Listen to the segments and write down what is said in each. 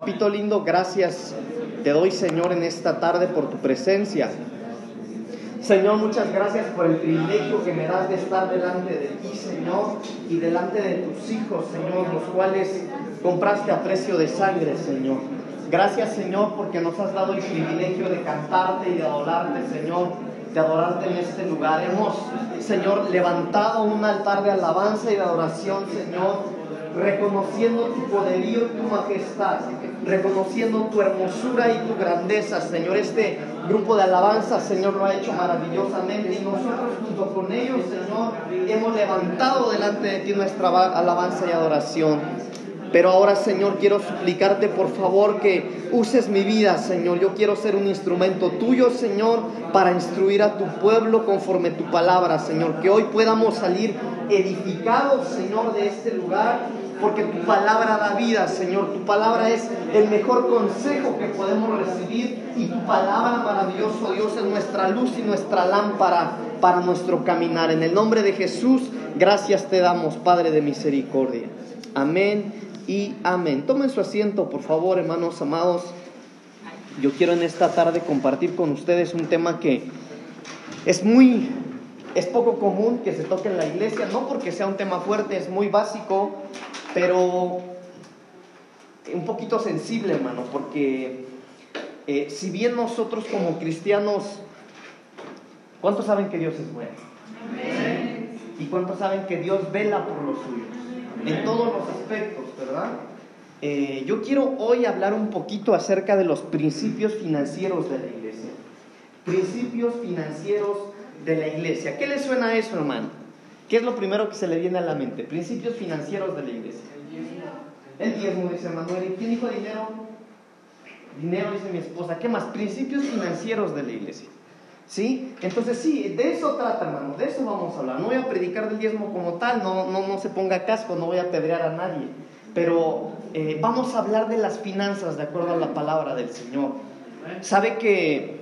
Papito lindo, gracias te doy Señor en esta tarde por tu presencia. Señor, muchas gracias por el privilegio que me das de estar delante de ti, Señor, y delante de tus hijos, Señor, los cuales compraste a precio de sangre, Señor. Gracias, Señor, porque nos has dado el privilegio de cantarte y de adorarte, Señor, de adorarte en este lugar. Hemos, Señor, levantado un altar de alabanza y de adoración, Señor, reconociendo tu poderío y tu majestad, reconociendo tu hermosura y tu grandeza, Señor. Este grupo de alabanza, Señor, lo ha hecho maravillosamente y nosotros junto con ellos, Señor, hemos levantado delante de ti nuestra alabanza y adoración. Pero ahora, Señor, quiero suplicarte por favor que uses mi vida, Señor. Yo quiero ser un instrumento tuyo, Señor, para instruir a tu pueblo conforme tu palabra, Señor. Que hoy podamos salir edificados, Señor, de este lugar, porque tu palabra da vida, Señor. Tu palabra es el mejor consejo que podemos recibir y tu palabra, maravilloso Dios, es nuestra luz y nuestra lámpara para nuestro caminar. En el nombre de Jesús, gracias te damos, Padre de misericordia. Amén y amén. Tomen su asiento, por favor, hermanos amados. Yo quiero en esta tarde compartir con ustedes un tema que es muy, es poco común que se toque en la iglesia, no porque sea un tema fuerte, es muy básico, pero un poquito sensible, hermano, porque eh, si bien nosotros como cristianos, ¿cuántos saben que Dios es bueno? ¿Y cuántos saben que Dios vela por los suyos? En todos los aspectos. ¿verdad? Eh, yo quiero hoy hablar un poquito acerca de los principios financieros de la iglesia. Principios financieros de la iglesia. ¿Qué le suena a eso, hermano? ¿Qué es lo primero que se le viene a la mente? Principios financieros de la iglesia. El diezmo, dice Manuel. ¿Quién dijo dinero? Dinero, dice mi esposa. ¿Qué más? Principios financieros de la iglesia. ¿Sí? Entonces sí, de eso trata, hermano, de eso vamos a hablar. No voy a predicar del diezmo como tal, no, no, no se ponga casco, no voy a pedrear a nadie. Pero eh, vamos a hablar de las finanzas de acuerdo a la palabra del Señor. Sabe que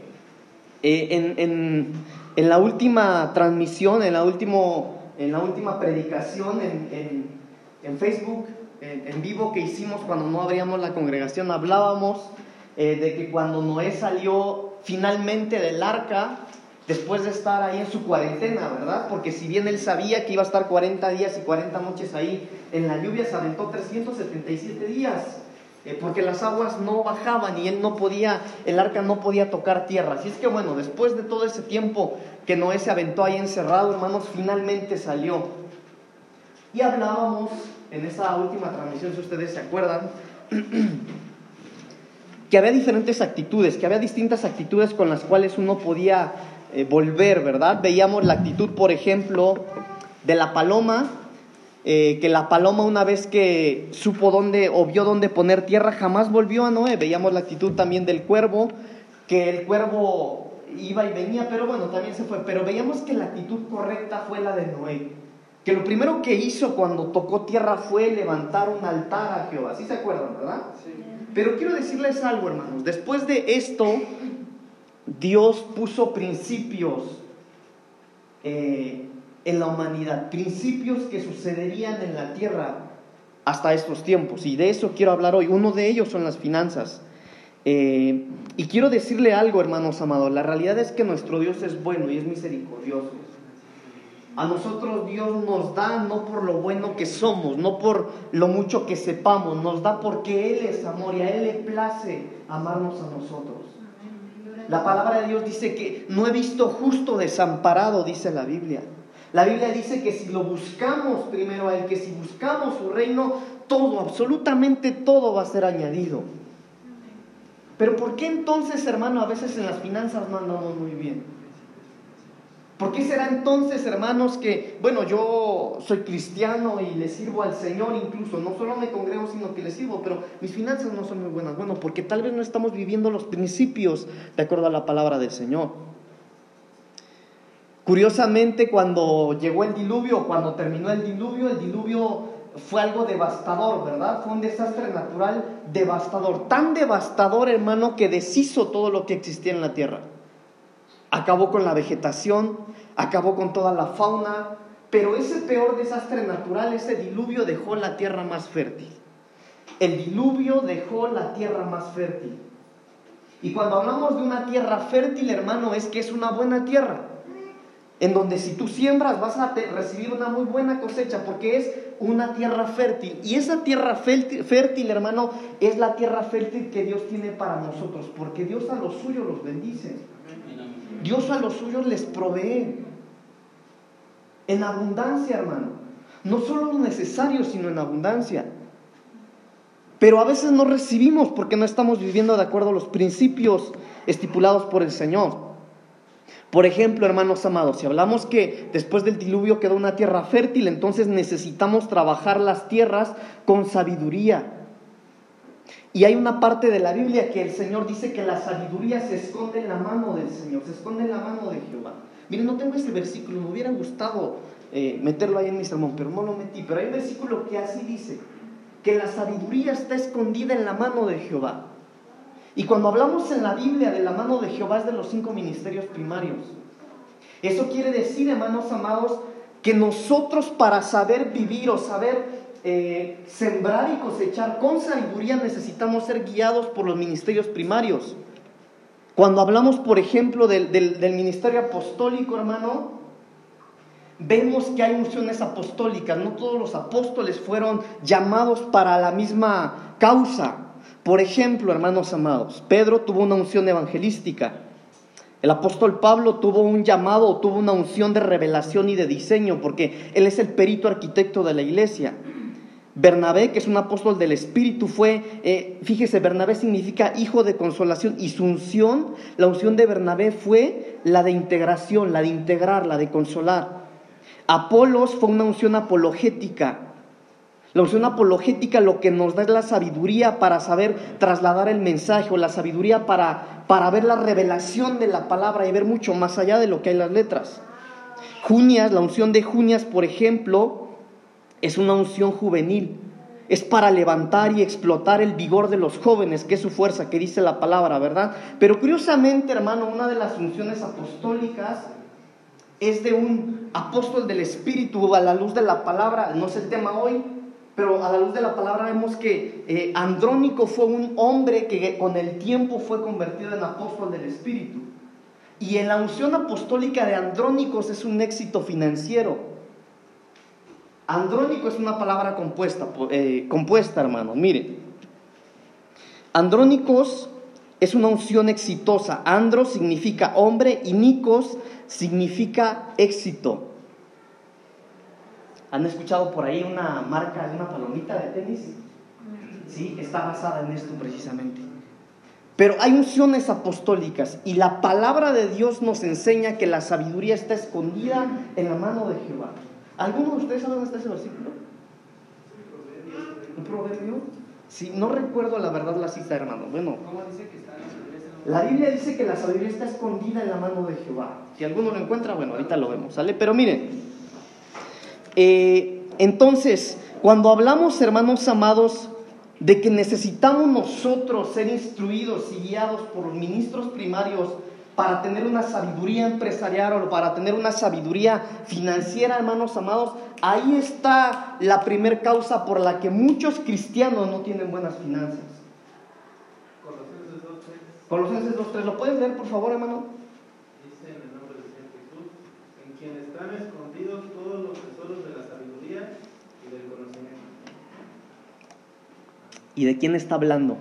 eh, en, la última transmisión, en la, último, en la última predicación en, Facebook, en, vivo que hicimos cuando no abríamos la congregación, hablábamos eh, de que cuando Noé salió finalmente del arca, después de estar ahí en su cuarentena, ¿verdad? Porque si bien él sabía que iba a estar 40 días y 40 noches ahí en la lluvia, se aventó 377 días, porque las aguas no bajaban y él no podía, el arca no podía tocar tierra. Así es que bueno, después de todo ese tiempo que Noé se aventó ahí encerrado, hermanos, finalmente salió. Y hablábamos en esa última transmisión, si ustedes se acuerdan, que había diferentes actitudes, que había distintas actitudes con las cuales uno podía eh, volver, ¿verdad? Veíamos la actitud, por ejemplo, de la paloma, eh, que la paloma una vez que supo dónde o vio dónde poner tierra, jamás volvió a Noé. Veíamos la actitud también del cuervo, que el cuervo iba y venía, pero bueno, también se fue. Pero veíamos que la actitud correcta fue la de Noé. Que lo primero que hizo cuando tocó tierra fue levantar un altar a Jehová. ¿Sí se acuerdan, verdad? Sí. Pero quiero decirles algo, hermanos. Después de esto, Dios puso principios eh, en la humanidad, principios que sucederían en la tierra hasta estos tiempos. Y de eso quiero hablar hoy. Uno de ellos son las finanzas. Eh, y quiero decirle algo, hermanos amados. La realidad es que nuestro Dios es bueno y es misericordioso. A nosotros Dios nos da no por lo bueno que somos, no por lo mucho que sepamos, nos da porque Él es amor y a Él le place amarnos a nosotros. La palabra de Dios dice que no he visto justo desamparado, dice la Biblia. La Biblia dice que si lo buscamos primero a Él, que si buscamos su reino, todo, absolutamente todo va a ser añadido. Pero ¿por qué entonces, hermano, a veces en las finanzas no andamos muy bien? ¿Por qué será entonces, hermanos, que, bueno, yo soy cristiano y le sirvo al Señor incluso, no solo me congrego, sino que le sirvo, pero mis finanzas no son muy buenas? Bueno, porque tal vez no estamos viviendo los principios de acuerdo a la palabra del Señor. Curiosamente, cuando llegó el diluvio, cuando terminó el diluvio, el diluvio fue algo devastador, ¿verdad? Fue un desastre natural devastador, tan devastador, hermano, que deshizo todo lo que existía en la tierra acabó con la vegetación, acabó con toda la fauna, pero ese peor desastre natural, ese diluvio dejó la tierra más fértil. El diluvio dejó la tierra más fértil. Y cuando hablamos de una tierra fértil, hermano, es que es una buena tierra. En donde si tú siembras vas a recibir una muy buena cosecha porque es una tierra fértil. Y esa tierra fértil, hermano, es la tierra fértil que Dios tiene para nosotros. Porque Dios a los suyos los bendice. Dios a los suyos les provee. En abundancia, hermano. No solo lo necesario, sino en abundancia. Pero a veces no recibimos porque no estamos viviendo de acuerdo a los principios estipulados por el Señor. Por ejemplo, hermanos amados, si hablamos que después del diluvio quedó una tierra fértil, entonces necesitamos trabajar las tierras con sabiduría. Y hay una parte de la Biblia que el Señor dice que la sabiduría se esconde en la mano del Señor, se esconde en la mano de Jehová. Miren, no tengo ese versículo, me hubiera gustado eh, meterlo ahí en mi sermón, pero no lo metí. Pero hay un versículo que así dice, que la sabiduría está escondida en la mano de Jehová. Y cuando hablamos en la Biblia de la mano de Jehová es de los cinco ministerios primarios. Eso quiere decir, hermanos amados, que nosotros para saber vivir o saber eh, sembrar y cosechar con sabiduría necesitamos ser guiados por los ministerios primarios. Cuando hablamos, por ejemplo, del, del ministerio apostólico, hermano, vemos que hay unciones apostólicas. No todos los apóstoles fueron llamados para la misma causa. Por ejemplo, hermanos amados, Pedro tuvo una unción evangelística. El apóstol Pablo tuvo un llamado, tuvo una unción de revelación y de diseño, porque él es el perito arquitecto de la iglesia. Bernabé, que es un apóstol del Espíritu, fue, eh, fíjese, Bernabé significa hijo de consolación y su unción, la unción de Bernabé fue la de integración, la de integrar, la de consolar. Apolos fue una unción apologética. La unción apologética lo que nos da es la sabiduría para saber trasladar el mensaje o la sabiduría para, para ver la revelación de la palabra y ver mucho más allá de lo que hay en las letras. Junias, la unción de Junias, por ejemplo, es una unción juvenil. Es para levantar y explotar el vigor de los jóvenes, que es su fuerza, que dice la palabra, ¿verdad? Pero curiosamente, hermano, una de las unciones apostólicas es de un apóstol del Espíritu a la luz de la palabra, no es el tema hoy, pero a la luz de la palabra vemos que eh, Andrónico fue un hombre que con el tiempo fue convertido en apóstol del Espíritu. Y en la unción apostólica de Andrónicos es un éxito financiero. Andrónico es una palabra compuesta, eh, compuesta hermano. Mire, Andrónicos es una unción exitosa. Andro significa hombre y Nikos significa éxito. ¿Han escuchado por ahí una marca de una palomita de tenis? Sí, está basada en esto precisamente. Pero hay unciones apostólicas y la palabra de Dios nos enseña que la sabiduría está escondida en la mano de Jehová. ¿Alguno de ustedes sabe dónde está ese versículo? ¿Un proverbio? Sí, no recuerdo la verdad la cita, hermano. Bueno, ¿cómo dice que está la Biblia dice que la sabiduría está escondida en la mano de Jehová. Si alguno lo encuentra, bueno, ahorita lo vemos, ¿sale? Pero miren, eh, entonces, cuando hablamos, hermanos amados, de que necesitamos nosotros ser instruidos y guiados por los ministros primarios para tener una sabiduría empresarial o para tener una sabiduría financiera, hermanos amados, ahí está la primer causa por la que muchos cristianos no tienen buenas finanzas. Colosenses 2.3, ¿lo puedes leer por favor, hermano? Dice en el nombre Señor Jesús, en quien están escondidos todos los tesoros de la sabiduría y del conocimiento. ¿Y de quién está hablando?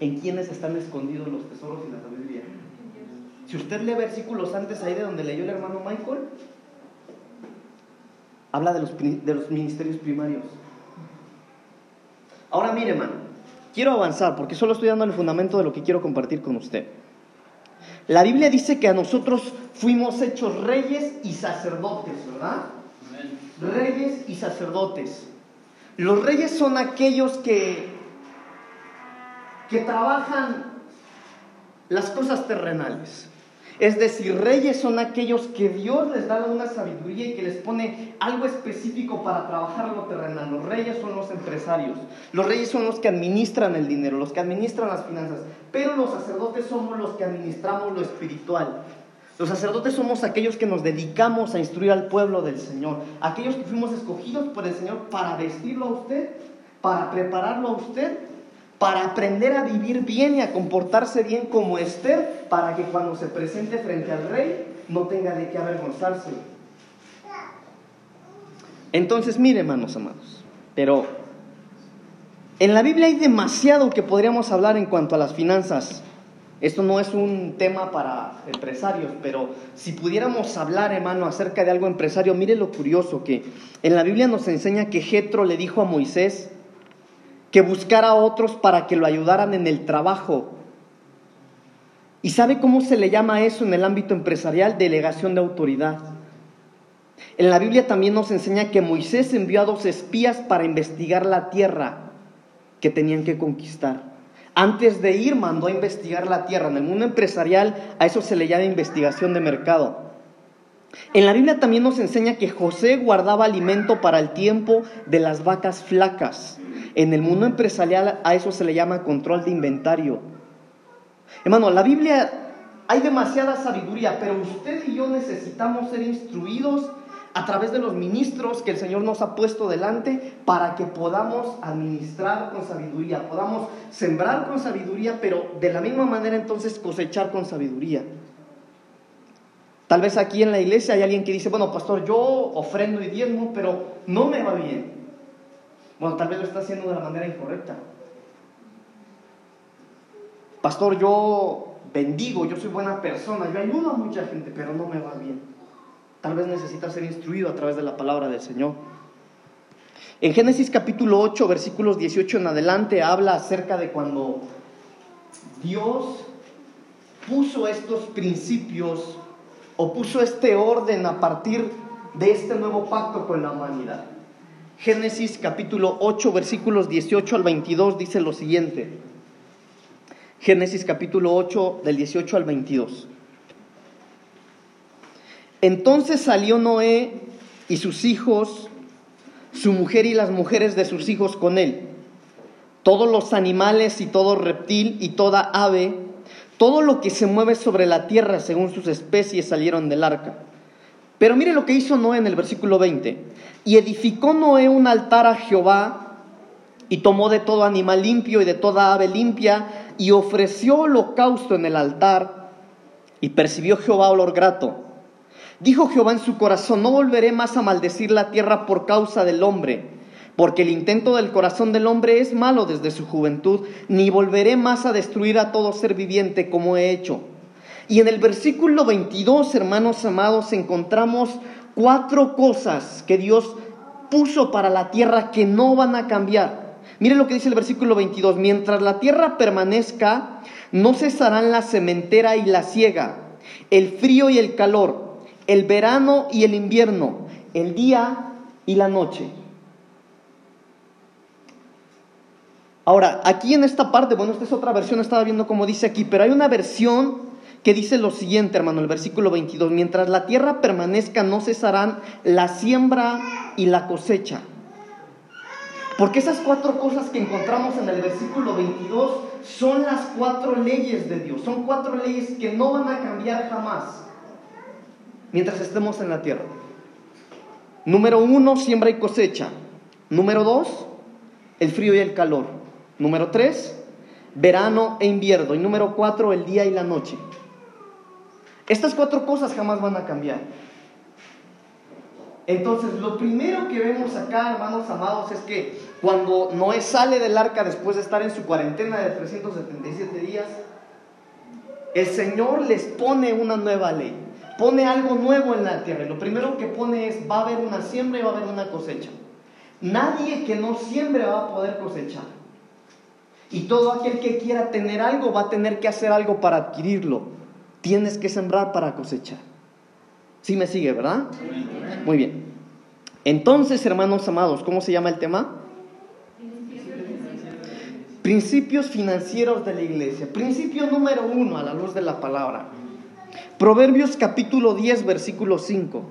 ¿En quiénes están escondidos los tesoros y la sabiduría? Si usted lee versículos antes ahí de donde leyó el hermano Michael, habla de los, de los ministerios primarios. Ahora mire, hermano, Quiero avanzar porque solo estoy dando el fundamento de lo que quiero compartir con usted. La Biblia dice que a nosotros fuimos hechos reyes y sacerdotes, ¿verdad? Reyes y sacerdotes. Los reyes son aquellos que, que trabajan las cosas terrenales. Es decir, reyes son aquellos que Dios les da una sabiduría y que les pone algo específico para trabajar lo terrenal. Los reyes son los empresarios. Los reyes son los que administran el dinero, los que administran las finanzas. Pero los sacerdotes somos los que administramos lo espiritual. Los sacerdotes somos aquellos que nos dedicamos a instruir al pueblo del Señor. Aquellos que fuimos escogidos por el Señor para vestirlo a usted para prepararlo a usted, para aprender a vivir bien y a comportarse bien como Esther, para que cuando se presente frente al rey no tenga de qué avergonzarse. Entonces, mire, hermanos amados, pero en la Biblia hay demasiado que podríamos hablar en cuanto a las finanzas. Esto no es un tema para empresarios, pero si pudiéramos hablar, hermano, acerca de algo empresario, mire lo curioso que en la Biblia nos enseña que Jetro le dijo a Moisés que buscara a otros para que lo ayudaran en el trabajo. ¿Y sabe cómo se le llama eso en el ámbito empresarial? Delegación de autoridad. En la Biblia también nos enseña que Moisés envió a dos espías para investigar la tierra que tenían que conquistar. Antes de ir mandó a investigar la tierra. En el mundo empresarial a eso se le llama investigación de mercado. En la Biblia también nos enseña que José guardaba alimento para el tiempo de las vacas flacas. En el mundo empresarial a eso se le llama control de inventario. Hermano, la Biblia hay demasiada sabiduría, pero usted y yo necesitamos ser instruidos a través de los ministros que el Señor nos ha puesto delante para que podamos administrar con sabiduría, podamos sembrar con sabiduría, pero de la misma manera entonces cosechar con sabiduría. Tal vez aquí en la iglesia hay alguien que dice, bueno, pastor, yo ofrendo y diezmo, pero no me va bien. Bueno, tal vez lo está haciendo de la manera incorrecta. Pastor, yo bendigo, yo soy buena persona, yo ayudo a mucha gente, pero no me va bien. Tal vez necesita ser instruido a través de la palabra del Señor. En Génesis capítulo 8, versículos 18 en adelante, habla acerca de cuando Dios puso estos principios o puso este orden a partir de este nuevo pacto con la humanidad. Génesis capítulo 8, versículos 18 al 22 dice lo siguiente. Génesis capítulo 8 del 18 al 22. Entonces salió Noé y sus hijos, su mujer y las mujeres de sus hijos con él, todos los animales y todo reptil y toda ave, todo lo que se mueve sobre la tierra según sus especies salieron del arca. Pero mire lo que hizo Noé en el versículo 20. Y edificó Noé un altar a Jehová y tomó de todo animal limpio y de toda ave limpia y ofreció holocausto en el altar y percibió Jehová olor grato. Dijo Jehová en su corazón, no volveré más a maldecir la tierra por causa del hombre, porque el intento del corazón del hombre es malo desde su juventud, ni volveré más a destruir a todo ser viviente como he hecho. Y en el versículo 22, hermanos amados, encontramos cuatro cosas que Dios puso para la tierra que no van a cambiar. Mire lo que dice el versículo 22, mientras la tierra permanezca, no cesarán la cementera y la siega, el frío y el calor el verano y el invierno, el día y la noche. Ahora, aquí en esta parte, bueno, esta es otra versión, estaba viendo cómo dice aquí, pero hay una versión que dice lo siguiente, hermano, el versículo 22, mientras la tierra permanezca no cesarán la siembra y la cosecha. Porque esas cuatro cosas que encontramos en el versículo 22 son las cuatro leyes de Dios, son cuatro leyes que no van a cambiar jamás mientras estemos en la tierra. Número uno, siembra y cosecha. Número dos, el frío y el calor. Número tres, verano e invierno. Y número cuatro, el día y la noche. Estas cuatro cosas jamás van a cambiar. Entonces, lo primero que vemos acá, hermanos amados, es que cuando Noé sale del arca después de estar en su cuarentena de 377 días, el Señor les pone una nueva ley pone algo nuevo en la tierra. Lo primero que pone es, va a haber una siembra y va a haber una cosecha. Nadie que no siembre va a poder cosechar. Y todo aquel que quiera tener algo va a tener que hacer algo para adquirirlo. Tienes que sembrar para cosechar. ¿Sí me sigue, verdad? Muy bien. Entonces, hermanos amados, ¿cómo se llama el tema? Principios financieros de la iglesia. Principio número uno a la luz de la palabra. Proverbios capítulo 10, versículo 5.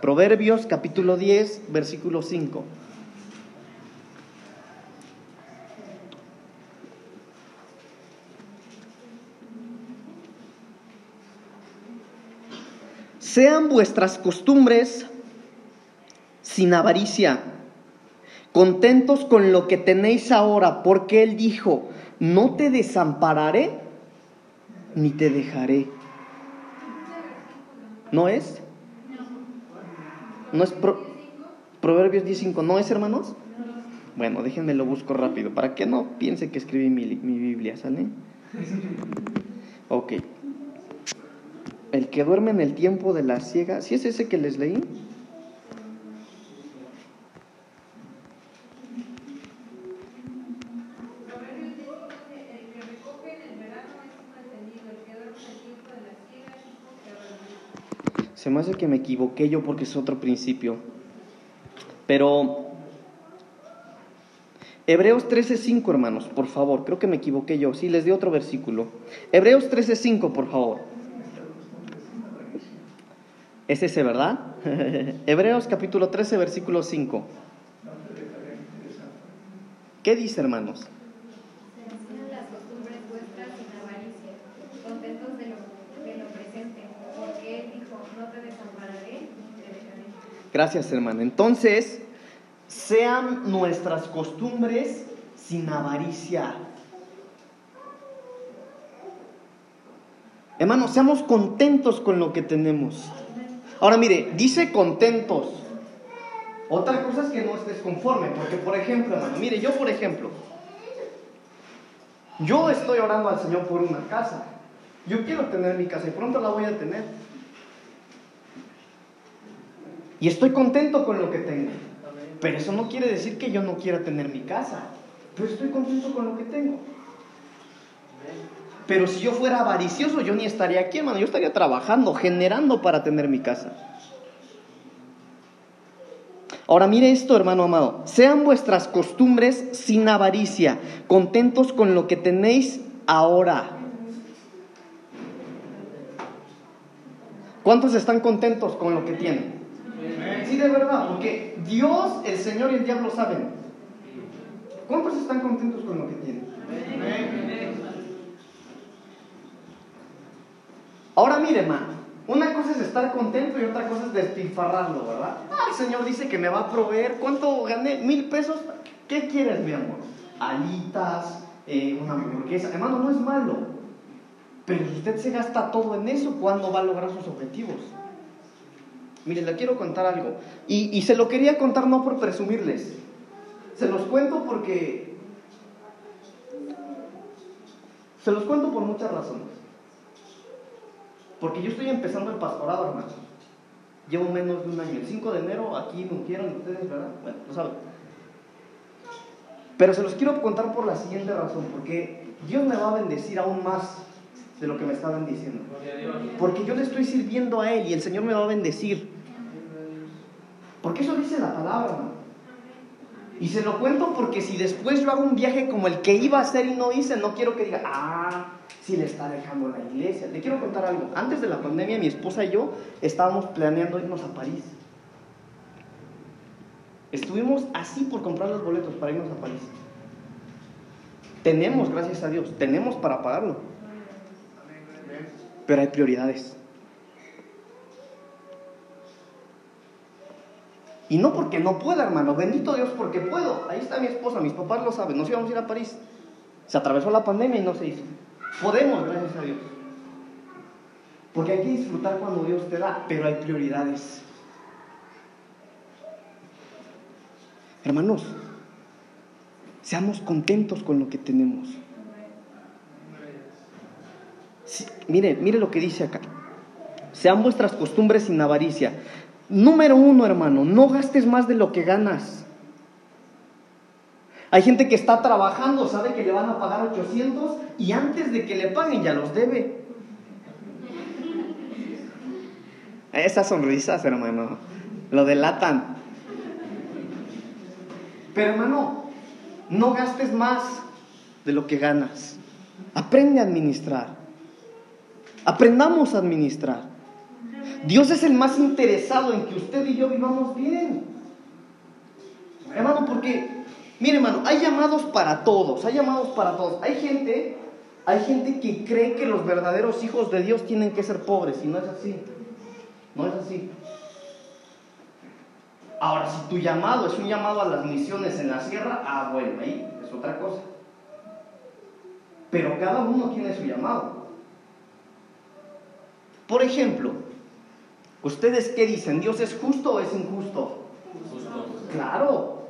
Proverbios capítulo 10, versículo 5. Sean vuestras costumbres sin avaricia, contentos con lo que tenéis ahora, porque Él dijo, no te desampararé ni te dejaré. ¿No es? ¿No es Proverbios 10.5? ¿No es, hermanos? Bueno, déjenme lo busco rápido, para que no piense que escribí mi, mi Biblia, ¿sale? Ok. El que duerme en el tiempo de la ciega, ¿sí es ese que les leí? Se me hace que me equivoqué yo porque es otro principio. Pero Hebreos 13:5, hermanos, por favor, creo que me equivoqué yo. Sí, les di otro versículo. Hebreos 13:5, por favor. Es ese, ¿verdad? Hebreos capítulo 13, versículo 5. ¿Qué dice, hermanos? Gracias, hermano. Entonces, sean nuestras costumbres sin avaricia. Hermanos, seamos contentos con lo que tenemos. Ahora mire, dice contentos. Otra cosa es que no estés conforme, porque por ejemplo, hermano, mire, yo por ejemplo, yo estoy orando al Señor por una casa. Yo quiero tener mi casa y pronto la voy a tener. Y estoy contento con lo que tengo. Pero eso no quiere decir que yo no quiera tener mi casa. Pero estoy contento con lo que tengo. Pero si yo fuera avaricioso, yo ni estaría aquí, hermano. Yo estaría trabajando, generando para tener mi casa. Ahora mire esto, hermano amado. Sean vuestras costumbres sin avaricia, contentos con lo que tenéis ahora. ¿Cuántos están contentos con lo que tienen? Sí, de verdad, porque Dios, el Señor y el diablo saben. ¿Cuántos están contentos con lo que tienen? Ahora mire, hermano, una cosa es estar contento y otra cosa es despilfarrarlo, ¿verdad? Ah, el Señor dice que me va a proveer. ¿Cuánto gané? ¿Mil pesos? ¿Qué quieres, mi amor? Alitas, eh, una hamburguesa. Hermano, no es malo. Pero si usted se gasta todo en eso, ¿cuándo va a lograr sus objetivos? Mire, le quiero contar algo. Y, se lo quería contar no por presumirles. Se los cuento porque... Se los cuento por muchas razones. Porque yo estoy empezando el pastorado, hermano. Llevo menos de un año. El 5 de enero aquí me ungieron ustedes, ¿verdad? Bueno, lo saben. Pero se los quiero contar por la siguiente razón. Porque Dios me va a bendecir aún más de lo que me está bendiciendo. Porque yo le estoy sirviendo a Él y el Señor me va a bendecir. Porque eso dice la palabra, Y se lo cuento porque si después yo hago un viaje como el que iba a hacer y no hice, no quiero que diga, ah, si le está dejando la iglesia. Le quiero contar algo. Antes de la pandemia, mi esposa y yo estábamos planeando irnos a París. Estuvimos así por comprar los boletos para irnos a París. Tenemos, gracias a Dios, tenemos para pagarlo. Pero hay prioridades. Y no porque no pueda, hermano. Bendito Dios porque puedo. Ahí está mi esposa, mis papás lo saben. Nos íbamos a ir a París. Se atravesó la pandemia y no se hizo. Podemos, gracias a Dios. Porque hay que disfrutar cuando Dios te da, pero hay prioridades. Hermanos, seamos contentos con lo que tenemos. Mire, mire lo que dice acá. Sean vuestras costumbres sin avaricia. Número uno, hermano, no gastes más de lo que ganas. Hay gente que está trabajando, sabe que le van a pagar 800 y antes de que le paguen ya los debe. Esas sonrisas, hermano, lo delatan. Pero hermano, no gastes más de lo que ganas. Aprende a administrar. Aprendamos a administrar. Dios es el más interesado en que usted y yo vivamos bien. Hermano, porque, mire hermano, hay llamados para todos, hay llamados para todos. Hay gente, hay gente que cree que los verdaderos hijos de Dios tienen que ser pobres y no es así. No es así. Ahora, si tu llamado es un llamado a las misiones en la sierra, ah, bueno, ahí es otra cosa. Pero cada uno tiene su llamado. Por ejemplo, ¿ustedes qué dicen? ¿Dios es justo o es injusto? Claro.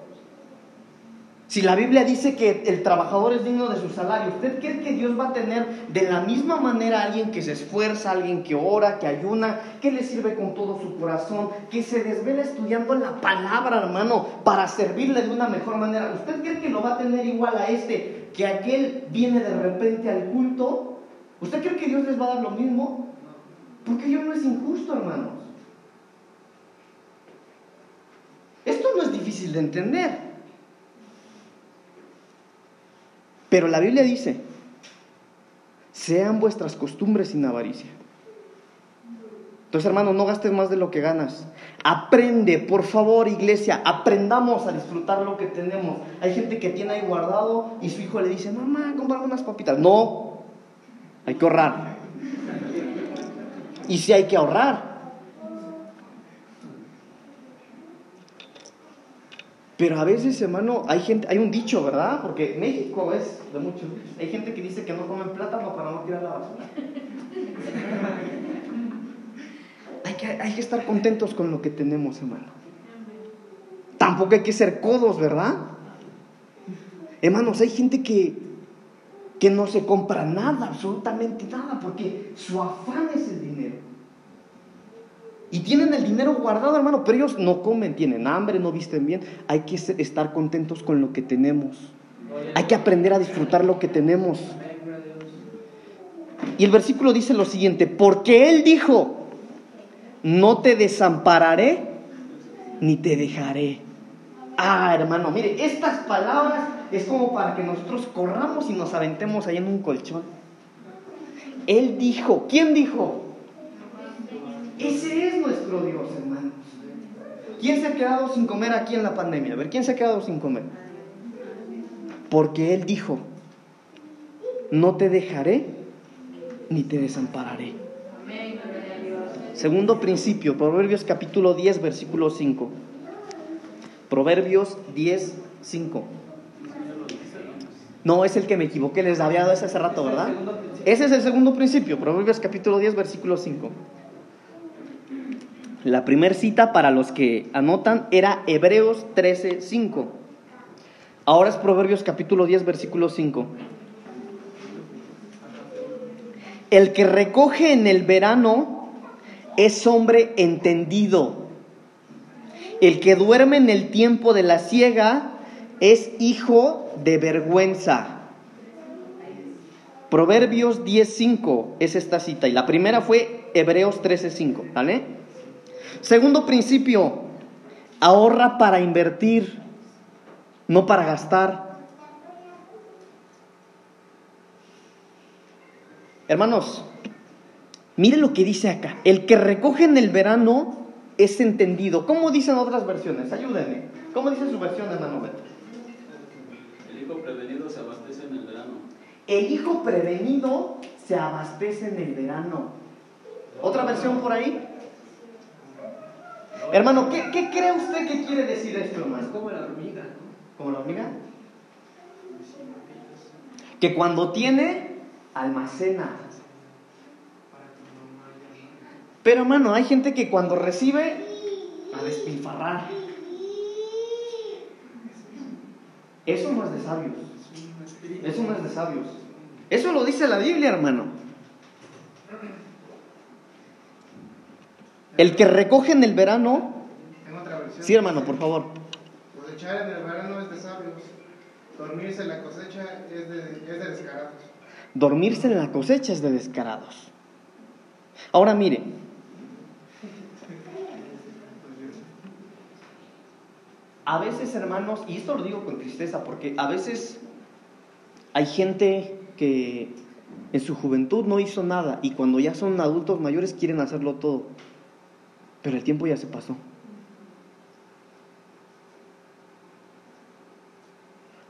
Si la Biblia dice que el trabajador es digno de su salario, ¿usted cree que Dios va a tener de la misma manera a alguien que se esfuerza, alguien que ora, que ayuna, que le sirve con todo su corazón, que se desvela estudiando la palabra, hermano, para servirle de una mejor manera? ¿Usted cree que lo va a tener igual a este que aquel viene de repente al culto? ¿Usted cree que Dios les va a dar lo mismo? Porque Dios no es injusto, hermanos. Esto no es difícil de entender. Pero la Biblia dice, sean vuestras costumbres sin avaricia. Entonces, hermano, no gastes más de lo que ganas. Aprende, por favor, iglesia, aprendamos a disfrutar lo que tenemos. Hay gente que tiene ahí guardado y su hijo le dice, mamá, comprame unas papitas. No, hay que ahorrar. Y si hay que ahorrar, Pero a veces, hermano, hay gente, hay un dicho, ¿verdad? Porque México es de muchos. Hay gente que dice que no comen plátano para no tirar la basura. hay, que, hay que estar contentos con lo que tenemos, hermano. Tampoco hay que ser codos, ¿verdad? Hermanos, hay gente que, que no se compra nada, absolutamente nada, porque su afán es el dinero. Y tienen el dinero guardado, hermano, pero ellos no comen, tienen hambre, no visten bien. Hay que estar contentos con lo que tenemos. Hay que aprender a disfrutar lo que tenemos. Y el versículo dice lo siguiente, porque Él dijo, no te desampararé ni te dejaré. Ah, hermano, mire, estas palabras es como para que nosotros corramos y nos aventemos ahí en un colchón. Él dijo, ¿quién dijo? Ese es nuestro Dios, hermanos. ¿Quién se ha quedado sin comer aquí en la pandemia? A ver, ¿quién se ha quedado sin comer? Porque Él dijo, no te dejaré ni te desampararé. Segundo principio, Proverbios capítulo 10, versículo 5. Proverbios 10, 5. No, es el que me equivoqué, les había dado ese hace rato, ¿verdad? Ese es el segundo principio, Proverbios capítulo 10, versículo 5. La primera cita para los que anotan era Hebreos 13:5. Ahora es Proverbios capítulo 10, versículo 5. El que recoge en el verano es hombre entendido. El que duerme en el tiempo de la siega es hijo de vergüenza. Proverbios 10:5 es esta cita y la primera fue Hebreos 13:5, ¿vale? Segundo principio, ahorra para invertir, no para gastar. Hermanos, mire lo que dice acá. El que recoge en el verano es entendido. ¿Cómo dicen otras versiones? Ayúdenme. ¿Cómo dice su versión, hermano? El hijo prevenido se abastece en el verano. El hijo prevenido se abastece en el verano. ¿Otra versión por ahí? Hermano, ¿qué, cree usted que quiere decir esto, hermano? como la hormiga, ¿Como la hormiga? Que cuando tiene, almacena. Pero hermano, hay gente que cuando recibe, a despilfarrar. Eso no es de sabios. Eso no es de sabios. Eso lo dice la Biblia, hermano. El que recoge en el verano. Sí, hermano, por favor. Cosechar en el verano es de sabios. Dormirse en la cosecha es de, es de descarados. Dormirse en la cosecha es de descarados. Ahora mire. A veces, hermanos, y esto lo digo con tristeza, porque a veces hay gente que en su juventud no hizo nada y cuando ya son adultos mayores quieren hacerlo todo. Pero el tiempo ya se pasó.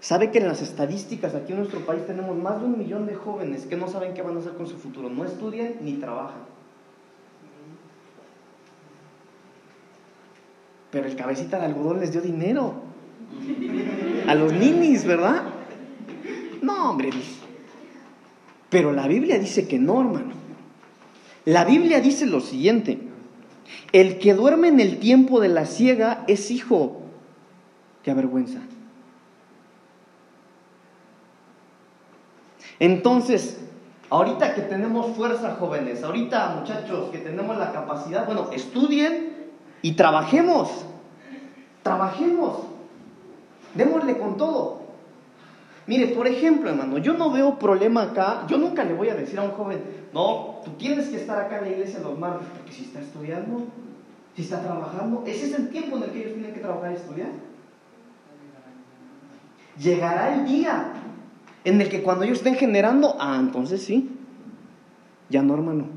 ¿Sabe que en las estadísticas aquí en nuestro país tenemos más de un millón de jóvenes que no saben qué van a hacer con su futuro? No estudian ni trabajan. Pero el cabecita de algodón les dio dinero. A los ninis, ¿verdad? No, hombre. Pero la Biblia dice que no, hermano. La Biblia dice lo siguiente. El que duerme en el tiempo de la ciega es hijo. Qué avergüenza. Entonces, ahorita que tenemos fuerza, jóvenes, ahorita muchachos que tenemos la capacidad, bueno, estudien y trabajemos. Trabajemos. Démosle con todo. Mire, por ejemplo, hermano, yo no veo problema acá. Yo nunca le voy a decir a un joven, no, tú tienes que estar acá en la iglesia los martes, porque si está estudiando, si está trabajando, ese es el tiempo en el que ellos tienen que trabajar y estudiar. Llegará el día en el que cuando ellos estén generando, ah, entonces sí, ya no, hermano.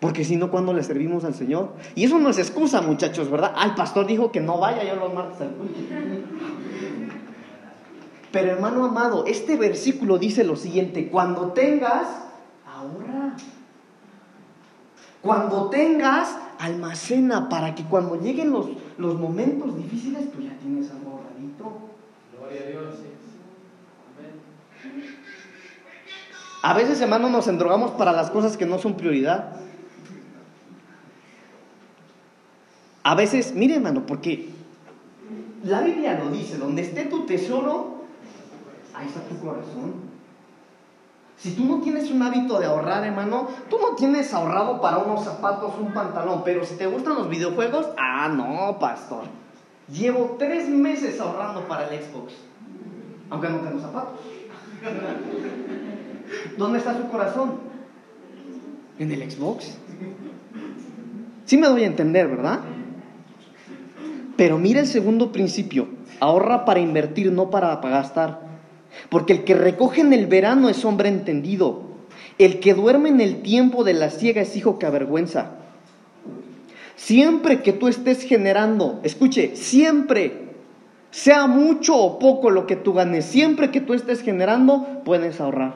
Porque si no, ¿cuándo le servimos al Señor? Y eso no es excusa, muchachos, ¿verdad? Ah, el pastor dijo que no vaya yo los martes al culto. Pero hermano amado, este versículo dice lo siguiente, cuando tengas, ahorra. Cuando tengas, almacena para que cuando lleguen los, los momentos difíciles, tú ya tienes algo ahorradito. Gloria a Dios. A veces, hermano, nos endrogamos para las cosas que no son prioridad. A veces, mire, hermano, porque la Biblia lo dice, donde esté tu tesoro, ahí está tu corazón. Si tú no tienes un hábito de ahorrar, hermano, tú no tienes ahorrado para unos zapatos, un pantalón, pero si te gustan los videojuegos, ah, no, pastor. Llevo tres meses ahorrando para el Xbox, aunque no tengo zapatos. ¿Dónde está su corazón? En el Xbox. Sí me doy a entender, ¿verdad? Pero mira el segundo principio. Ahorra para invertir, no para gastar. Porque el que recoge en el verano es hombre entendido. El que duerme en el tiempo de la ciega es hijo que avergüenza. Siempre que tú estés generando, escuche, siempre, sea mucho o poco lo que tú ganes, siempre que tú estés generando, puedes ahorrar.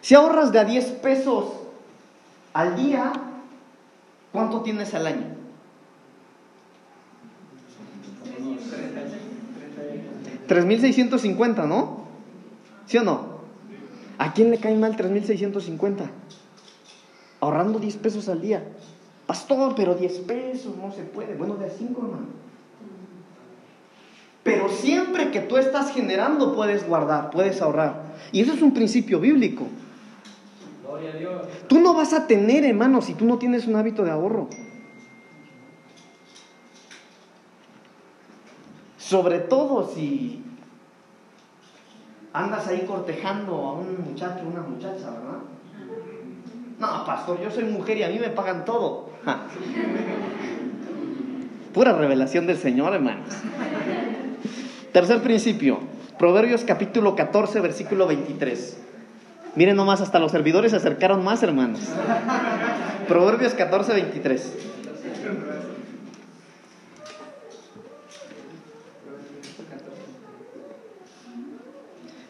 Si ahorras de a 10 pesos al día, ¿cuánto tienes al año? 3.650, ¿no? ¿Sí o no? ¿A quién le cae mal 3.650? Ahorrando 10 pesos al día. Pastor, pero 10 pesos no se puede. Bueno, de a 5, hermano. Pero siempre que tú estás generando, puedes guardar, puedes ahorrar. Y eso es un principio bíblico. Gloria a Dios. Tú no vas a tener, hermano, si tú no tienes un hábito de ahorro. Sobre todo si andas ahí cortejando a un muchacho, una muchacha, ¿verdad? No, pastor, yo soy mujer y a mí me pagan todo. Pura revelación del Señor, hermanos. Tercer principio, Proverbios capítulo 14, versículo 23. Miren nomás, hasta los servidores se acercaron más, hermanos. Proverbios 14, 23.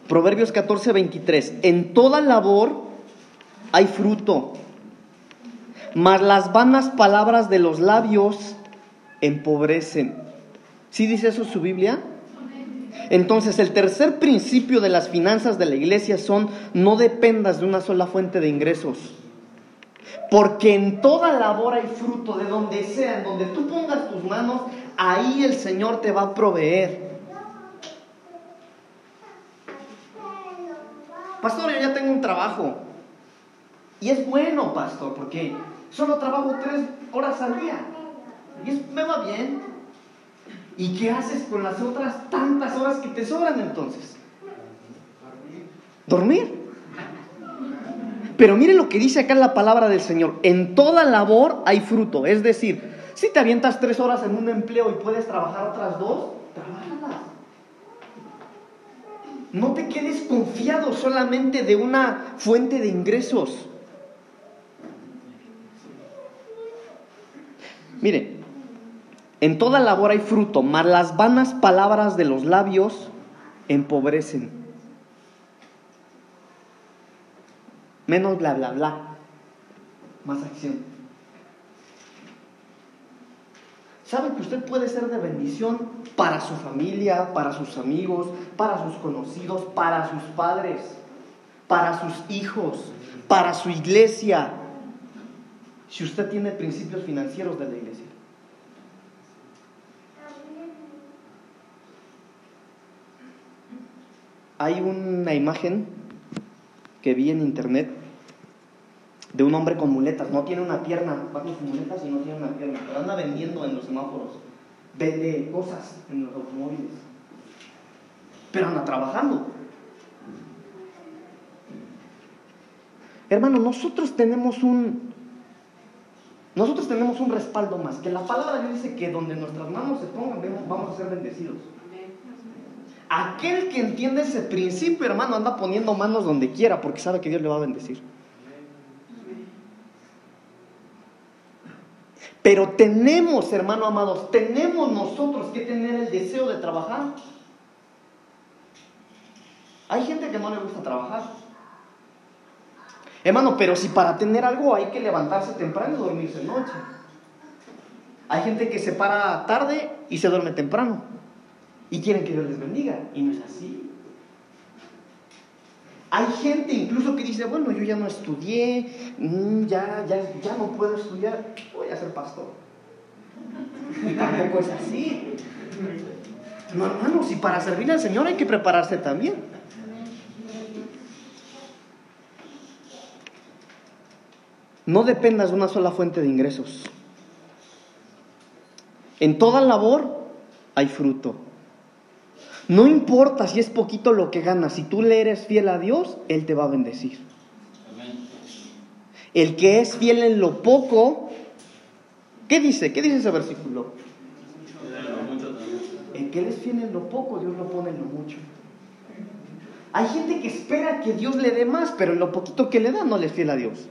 Proverbios 14, 23. En toda labor hay fruto, mas las vanas palabras de los labios empobrecen. ¿Sí dice eso su Biblia? Entonces, el tercer principio de las finanzas de la iglesia son no dependas de una sola fuente de ingresos. Porque en toda labor hay fruto, de donde sea, en donde tú pongas tus manos, ahí el Señor te va a proveer. Pastor, yo ya tengo un trabajo. Y es bueno, pastor, porque solo trabajo tres horas al día. Y me va bien. ¿Y qué haces con las otras tantas horas que te sobran entonces? Dormir. Pero mire lo que dice acá la palabra del Señor. En toda labor hay fruto. Es decir, si te avientas tres horas en un empleo y puedes trabajar otras dos, trabájalas. No te quedes confiado solamente de una fuente de ingresos. Mire, en toda labor hay fruto, mas las vanas palabras de los labios empobrecen. Menos bla, bla, bla. Más acción. ¿Sabe que usted puede ser de bendición para su familia, para sus amigos, para sus conocidos, para sus padres, para sus hijos, para su iglesia, si usted tiene principios financieros de la iglesia? Hay una imagen que vi en internet de un hombre con muletas. No tiene una pierna, va con sus muletas y no tiene una pierna, pero anda vendiendo en los semáforos. Vende cosas en los automóviles. Pero anda trabajando. Hermano, nosotros tenemos un nosotros tenemos un respaldo más, que la palabra dice que donde nuestras manos se pongan vamos a ser bendecidos. Aquel que entiende ese principio, hermano, anda poniendo manos donde quiera porque sabe que Dios le va a bendecir. Pero tenemos, hermano amados, tenemos nosotros que tener el deseo de trabajar. Hay gente que no le gusta trabajar. Hermano, pero si para tener algo hay que levantarse temprano y dormirse noche. Hay gente que se para tarde y se duerme temprano. Y quieren que Dios les bendiga. Y no es así. Hay gente incluso que dice, bueno, yo ya no estudié, mm, ya, ya, ya no puedo estudiar, voy a ser pastor. Y tampoco es así. No, hermano, si para servir al Señor hay que prepararse también. No dependas de una sola fuente de ingresos. En toda labor hay fruto. No importa si es poquito lo que ganas, si tú le eres fiel a Dios, Él te va a bendecir. El que es fiel en lo poco, ¿qué dice? ¿Qué dice ese versículo? El que es fiel en lo poco, Dios lo pone en lo mucho. Hay gente que espera que Dios le dé más, pero en lo poquito que le da no le es fiel a Dios.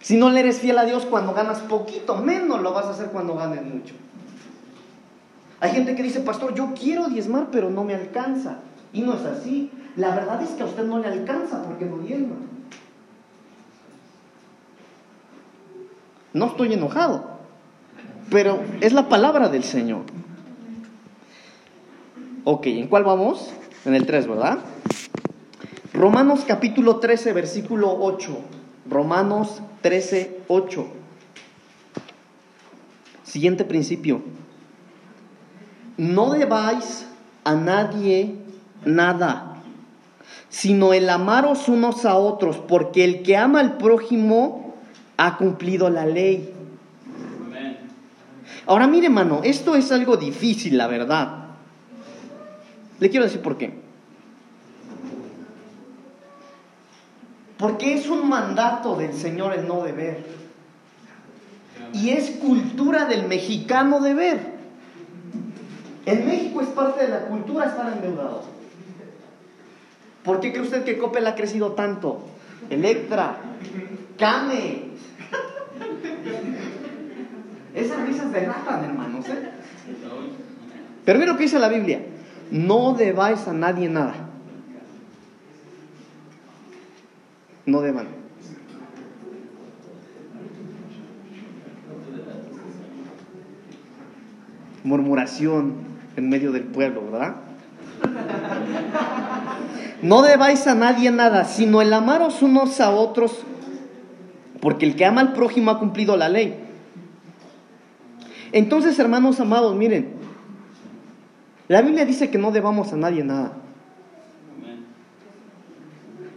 Si no le eres fiel a Dios cuando ganas poquito, menos lo vas a hacer cuando ganes mucho. Hay gente que dice, pastor, yo quiero diezmar, pero no me alcanza. Y no es así. La verdad es que a usted no le alcanza porque no diezma. No estoy enojado, pero es la palabra del Señor. Ok, ¿en cuál vamos? En el 3, ¿verdad? Romanos capítulo 13, versículo 8. Romanos 13, 8. Siguiente principio. No debáis a nadie nada, sino el amaros unos a otros, porque el que ama al prójimo ha cumplido la ley. Ahora mire, hermano, esto es algo difícil, la verdad. Le quiero decir por qué. Porque es un mandato del Señor el no deber. Y es cultura del mexicano deber. En México es parte de la cultura estar endeudado. ¿Por qué cree usted que Coppel ha crecido tanto? Electra, Cane. Esas risas derratan, hermanos. ¿eh? Pero mira lo que dice la Biblia. No debáis a nadie nada no deban. Murmuración en medio del pueblo, ¿verdad? No debáis a nadie nada, sino el amaros unos a otros, porque el que ama al prójimo ha cumplido la ley. Entonces, hermanos amados, miren, la Biblia dice que no debamos a nadie nada.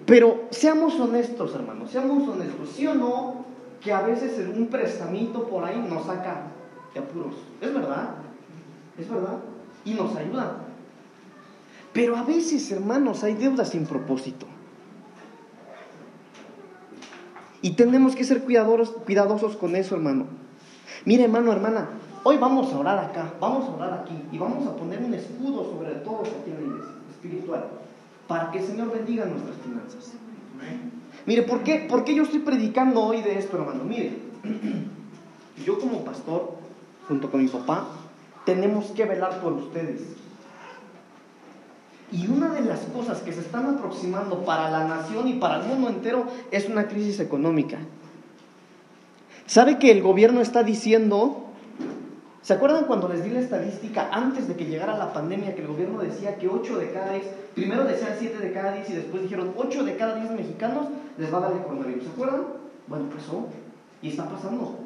Pero seamos honestos, hermanos, seamos honestos, ¿sí o no? Que a veces un prestamito por ahí nos saca de apuros. Es verdad, es verdad. Y nos ayuda. Pero a veces, hermanos, hay deudas sin propósito. Y tenemos que ser cuidadosos, cuidadosos con eso, hermano. Mire, hermano, hermana, hoy vamos a orar acá, vamos a orar aquí y vamos a poner un escudo sobre aquí en la iglesia espiritual para que el Señor bendiga nuestras finanzas. Mire, ¿por qué, ¿por qué yo estoy predicando hoy de esto, hermano? Mire, yo como pastor, junto con mi papá, tenemos que velar por ustedes. Y una de las cosas que se están aproximando para la nación y para el mundo entero es una crisis económica. ¿Sabe que el gobierno está diciendo ¿Se acuerdan cuando les di la estadística antes de que llegara la pandemia que el gobierno decía que 8 de cada 10, primero decían 7 de cada 10 y después dijeron 8 de cada 10 mexicanos les va a dar el coronavirus? ¿Se acuerdan? Bueno, pasó y está pasando.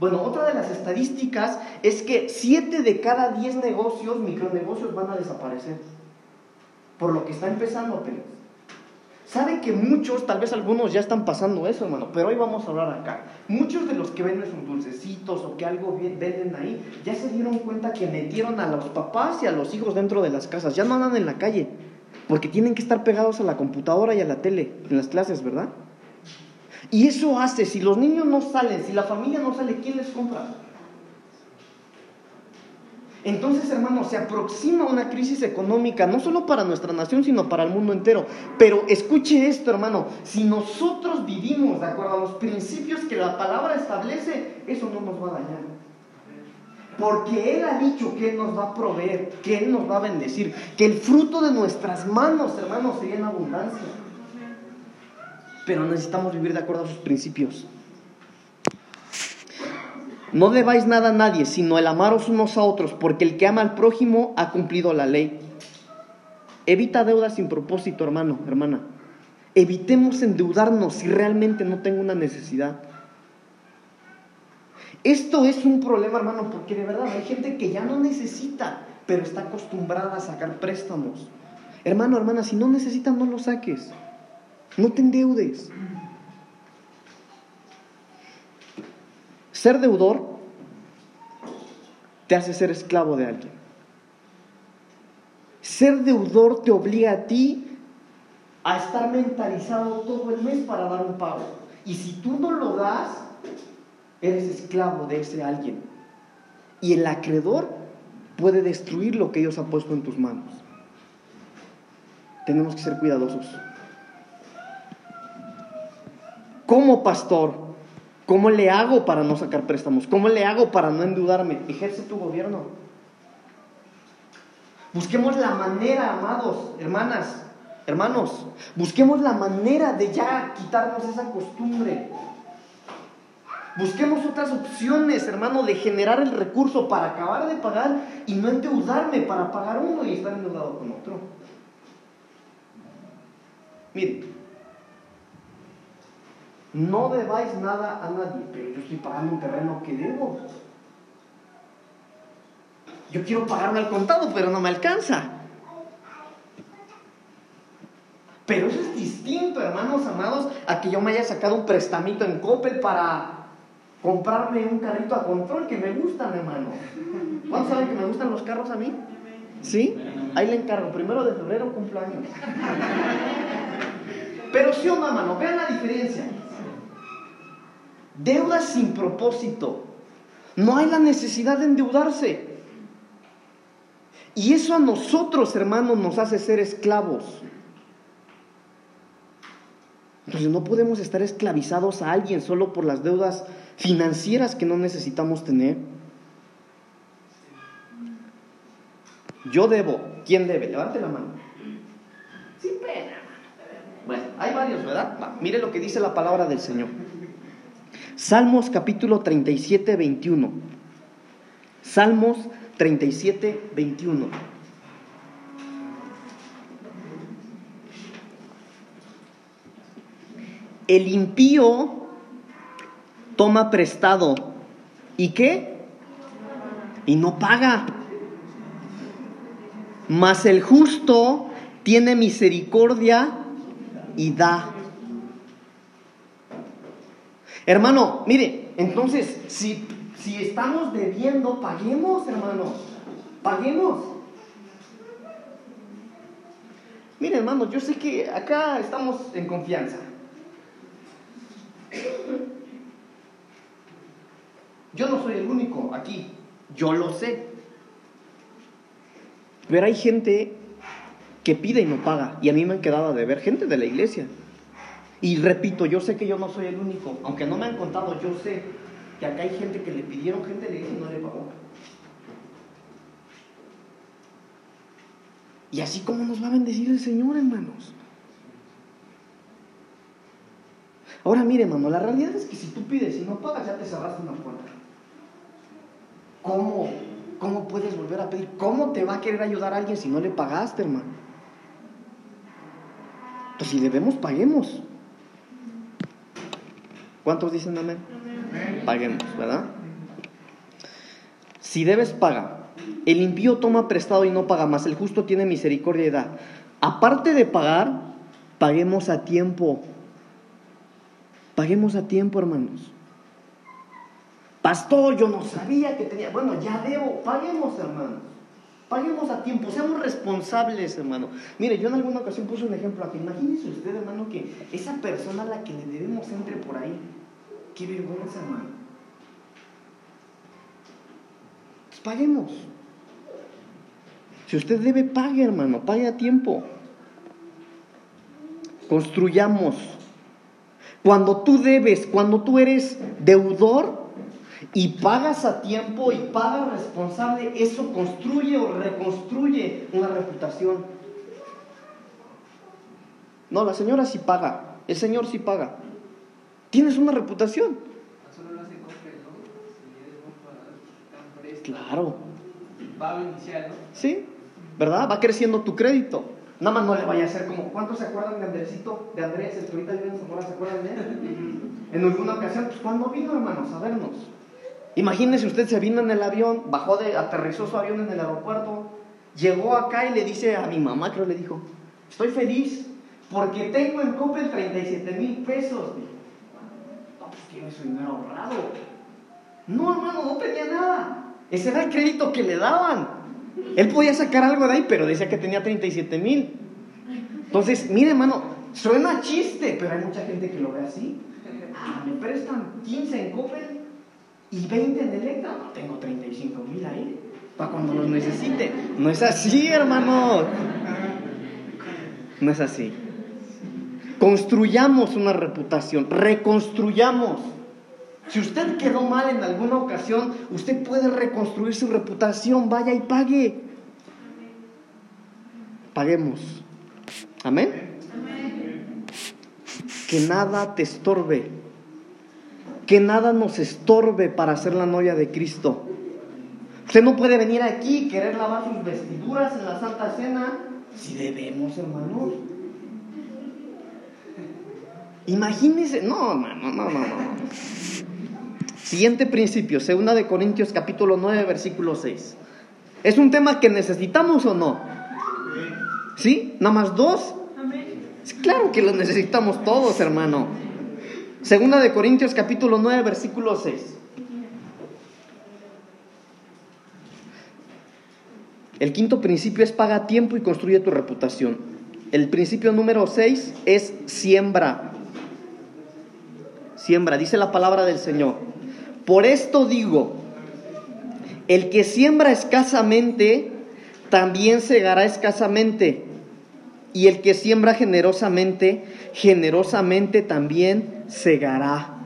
Bueno, otra de las estadísticas es que 7 de cada 10 negocios, micronegocios, van a desaparecer. Por lo que está empezando apenas. Sabe que muchos, tal vez algunos ya están pasando eso, hermano, pero hoy vamos a hablar acá. Muchos de los que venden sus dulcecitos o que algo venden ahí, ya se dieron cuenta que metieron a los papás y a los hijos dentro de las casas. Ya no andan en la calle, porque tienen que estar pegados a la computadora y a la tele en las clases, ¿verdad? Y eso hace, si los niños no salen, si la familia no sale, ¿quién les compra? Entonces, hermanos, se aproxima una crisis económica, no solo para nuestra nación, sino para el mundo entero. Pero escuche esto, hermano, si nosotros vivimos de acuerdo a los principios que la palabra establece, eso no nos va a dañar. Porque Él ha dicho que Él nos va a proveer, que Él nos va a bendecir, que el fruto de nuestras manos, hermanos, sería en abundancia. Pero necesitamos vivir de acuerdo a sus principios. No debáis nada a nadie, sino el amaros unos a otros, porque el que ama al prójimo ha cumplido la ley. Evita deudas sin propósito, hermano, hermana. Evitemos endeudarnos si realmente no tengo una necesidad. Esto es un problema, hermano, porque de verdad hay gente que ya no necesita, pero está acostumbrada a sacar préstamos. Hermano, hermana, si no necesitas, no lo saques. No te endeudes. Ser deudor te hace ser esclavo de alguien. Ser deudor te obliga a ti a estar mentalizado todo el mes para dar un pago. Y si tú no lo das, eres esclavo de ese alguien. Y el acreedor puede destruir lo que Dios ha puesto en tus manos. Tenemos que ser cuidadosos. Como pastor, ¿Cómo le hago para no sacar préstamos? ¿Cómo le hago para no endeudarme? Ejerce tu gobierno. Busquemos la manera, amados, hermanas, hermanos, busquemos la manera de ya quitarnos esa costumbre. Busquemos otras opciones, hermano, de generar el recurso para acabar de pagar y no endeudarme para pagar uno y estar endeudado con otro. Mire, no debáis nada a nadie, pero yo estoy pagando un terreno que debo. Yo quiero pagarme al contado, pero no me alcanza. Pero eso es distinto, hermanos amados, a que yo me haya sacado un prestamito en Coppel para comprarme un carrito a control que me gustan, hermano. ¿Cuántos saben que me gustan los carros a mí? ¿Sí? Ahí le encargo. Primero de febrero cumpleaños. Pero sí o no, hermano, vean la diferencia. Deudas sin propósito. No hay la necesidad de endeudarse. Y eso a nosotros, hermanos, nos hace ser esclavos. Entonces no podemos estar esclavizados a alguien solo por las deudas financieras que no necesitamos tener. Yo debo. ¿Quién debe? Levante la mano. Sin pena. Bueno, hay varios, ¿verdad? mire lo que dice la palabra del Señor. Salmos capítulo 37, 21. Salmos 37, 21. El impío toma prestado. ¿Y qué? Y no paga. Mas el justo tiene misericordia y da. Hermano, mire, entonces, si, si estamos debiendo, paguemos, hermano. Paguemos. Mire, hermano, yo sé que acá estamos en confianza. Yo no soy el único aquí, yo lo sé. Pero hay gente que pide y no paga, y a mí me han quedado de ver gente de la iglesia. Y repito, yo sé que yo no soy el único, aunque no me han contado, yo sé que acá hay gente que le pidieron, gente le dice no le pagó. Y así como nos va a bendecir el Señor, hermanos. Ahora mire, hermano, la realidad es que si tú pides y no pagas, ya te cerraste una puerta. ¿cómo, ¿cómo puedes volver a pedir? ¿Cómo te va a querer ayudar alguien si no le pagaste, hermano? Pues si debemos, paguemos. ¿Cuántos dicen amén? Paguemos, ¿verdad? Si debes, paga. El impío toma prestado y no paga más. El justo tiene misericordia y da. Aparte de pagar, paguemos a tiempo. Paguemos a tiempo, hermanos. Pastor, yo no sabía que tenía. Bueno, ya debo. Paguemos, hermanos. Paguemos a tiempo. Seamos responsables, hermano. Mire, yo en alguna ocasión puse un ejemplo aquí. Imagínese usted, hermano, que esa persona a la que le debemos entre por ahí. Qué vergüenza, hermano. Pues paguemos. Si usted debe, pague, hermano. Pague a tiempo. Construyamos. Cuando tú debes, cuando tú eres deudor y pagas a tiempo y pagas responsable, eso construye o reconstruye una reputación. No, la señora sí paga, el señor sí paga. Tienes una reputación. Claro. Inicial, ¿no? Sí, ¿verdad? Va creciendo tu crédito. Nada más no le vaya a hacer como, ¿cuántos se acuerdan de Andresito, de Andrés, el que ahorita vive en Zamora, ¿se acuerdan de él? En alguna ocasión, pues cuando vino, hermanos, a vernos. Imagínese usted se vino en el avión, bajó de, aterrizó su avión en el aeropuerto, llegó acá y le dice a mi mamá, creo le dijo, estoy feliz porque tengo en Coppel 37 mil pesos. No, pues tiene su dinero ahorrado. No, hermano, no tenía nada. Ese era el crédito que le daban. Él podía sacar algo de ahí, pero decía que tenía 37 mil. Entonces, mire, hermano, suena chiste, pero hay mucha gente que lo ve así. Ah, me prestan 15 en Coppel y 20 en Electra. No tengo 35 mil ahí para cuando los necesite. No es así, hermano. No es así. Construyamos una reputación, reconstruyamos. Si usted quedó mal en alguna ocasión, usted puede reconstruir su reputación. Vaya y pague. Paguemos. Amén. Que nada te estorbe. Que nada nos estorbe para ser la novia de Cristo. Usted no puede venir aquí y querer lavar sus vestiduras en la Santa Cena si debemos, hermanos. Imagínese, no, no, no, no, no. Siguiente principio, segunda de Corintios capítulo 9, versículo 6. ¿Es un tema que necesitamos o no? ¿Sí? ¿Nada más dos? Claro que lo necesitamos todos, hermano. Segunda de Corintios capítulo 9, versículo 6. El quinto principio es paga tiempo y construye tu reputación. El principio número 6 es siembra. Siembra, dice la palabra del Señor. Por esto digo, el que siembra escasamente, también segará escasamente. Y el que siembra generosamente, generosamente también segará.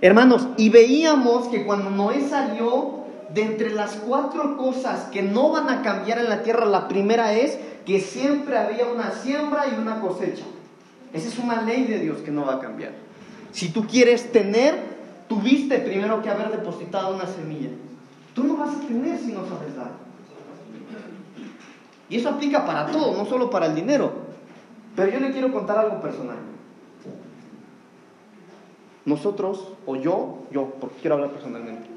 Hermanos, y veíamos que cuando Noé salió, de entre las cuatro cosas que no van a cambiar en la tierra, la primera es que siempre había una siembra y una cosecha. Esa es una ley de Dios que no va a cambiar. Si tú quieres tener, tuviste primero que haber depositado una semilla. Tú no vas a tener si no sabes dar. Y eso aplica para todo, no solo para el dinero. Pero yo le quiero contar algo personal. Nosotros, o yo, yo, porque quiero hablar personalmente.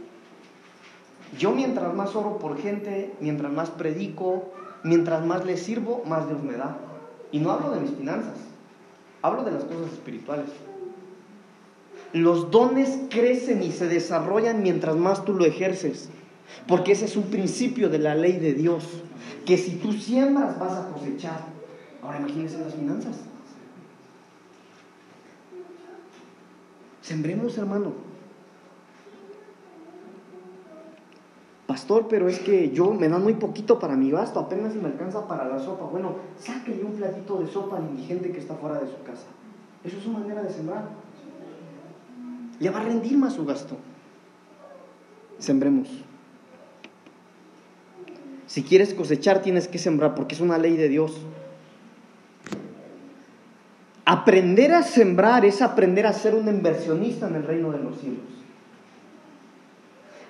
Yo mientras más oro por gente, mientras más predico, mientras más le sirvo, más Dios me da. Y no hablo de mis finanzas, hablo de las cosas espirituales. Los dones crecen y se desarrollan mientras más tú lo ejerces. Porque ese es un principio de la ley de Dios. Que si tú siembras vas a cosechar. Ahora imagínense las finanzas. Sembremos, hermano. Pastor, pero es que yo me dan muy poquito para mi gasto, apenas si me alcanza para la sopa. Bueno, sáquele un platito de sopa al indigente que está fuera de su casa. Eso es su manera de sembrar. Le va a rendir más su gasto. Sembremos. Si quieres cosechar, tienes que sembrar porque es una ley de Dios. Aprender a sembrar es aprender a ser un inversionista en el reino de los cielos.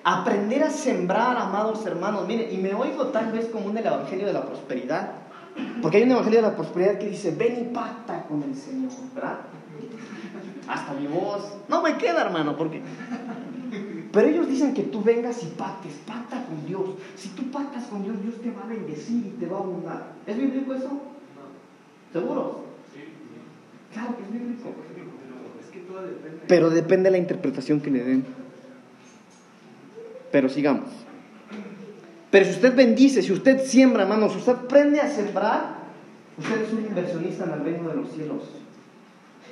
Aprender a sembrar, amados hermanos. Mire, y me oigo tal vez como un del Evangelio de la Prosperidad. Porque hay un Evangelio de la Prosperidad que dice, ven y pacta con el Señor, ¿verdad? Hasta mi voz. No me queda, hermano, porque... Pero ellos dicen que tú vengas y pactes, pacta con Dios. Si tú pactas con Dios, Dios te va a bendecir y te va a abundar. ¿Es bíblico eso? No. ¿Seguro? Sí. Claro que es bíblico. Es que todo depende. Pero depende de la interpretación que le den. Pero sigamos. Pero si usted bendice, si usted siembra, hermano, si usted aprende a sembrar, usted es un inversionista en el reino de los cielos.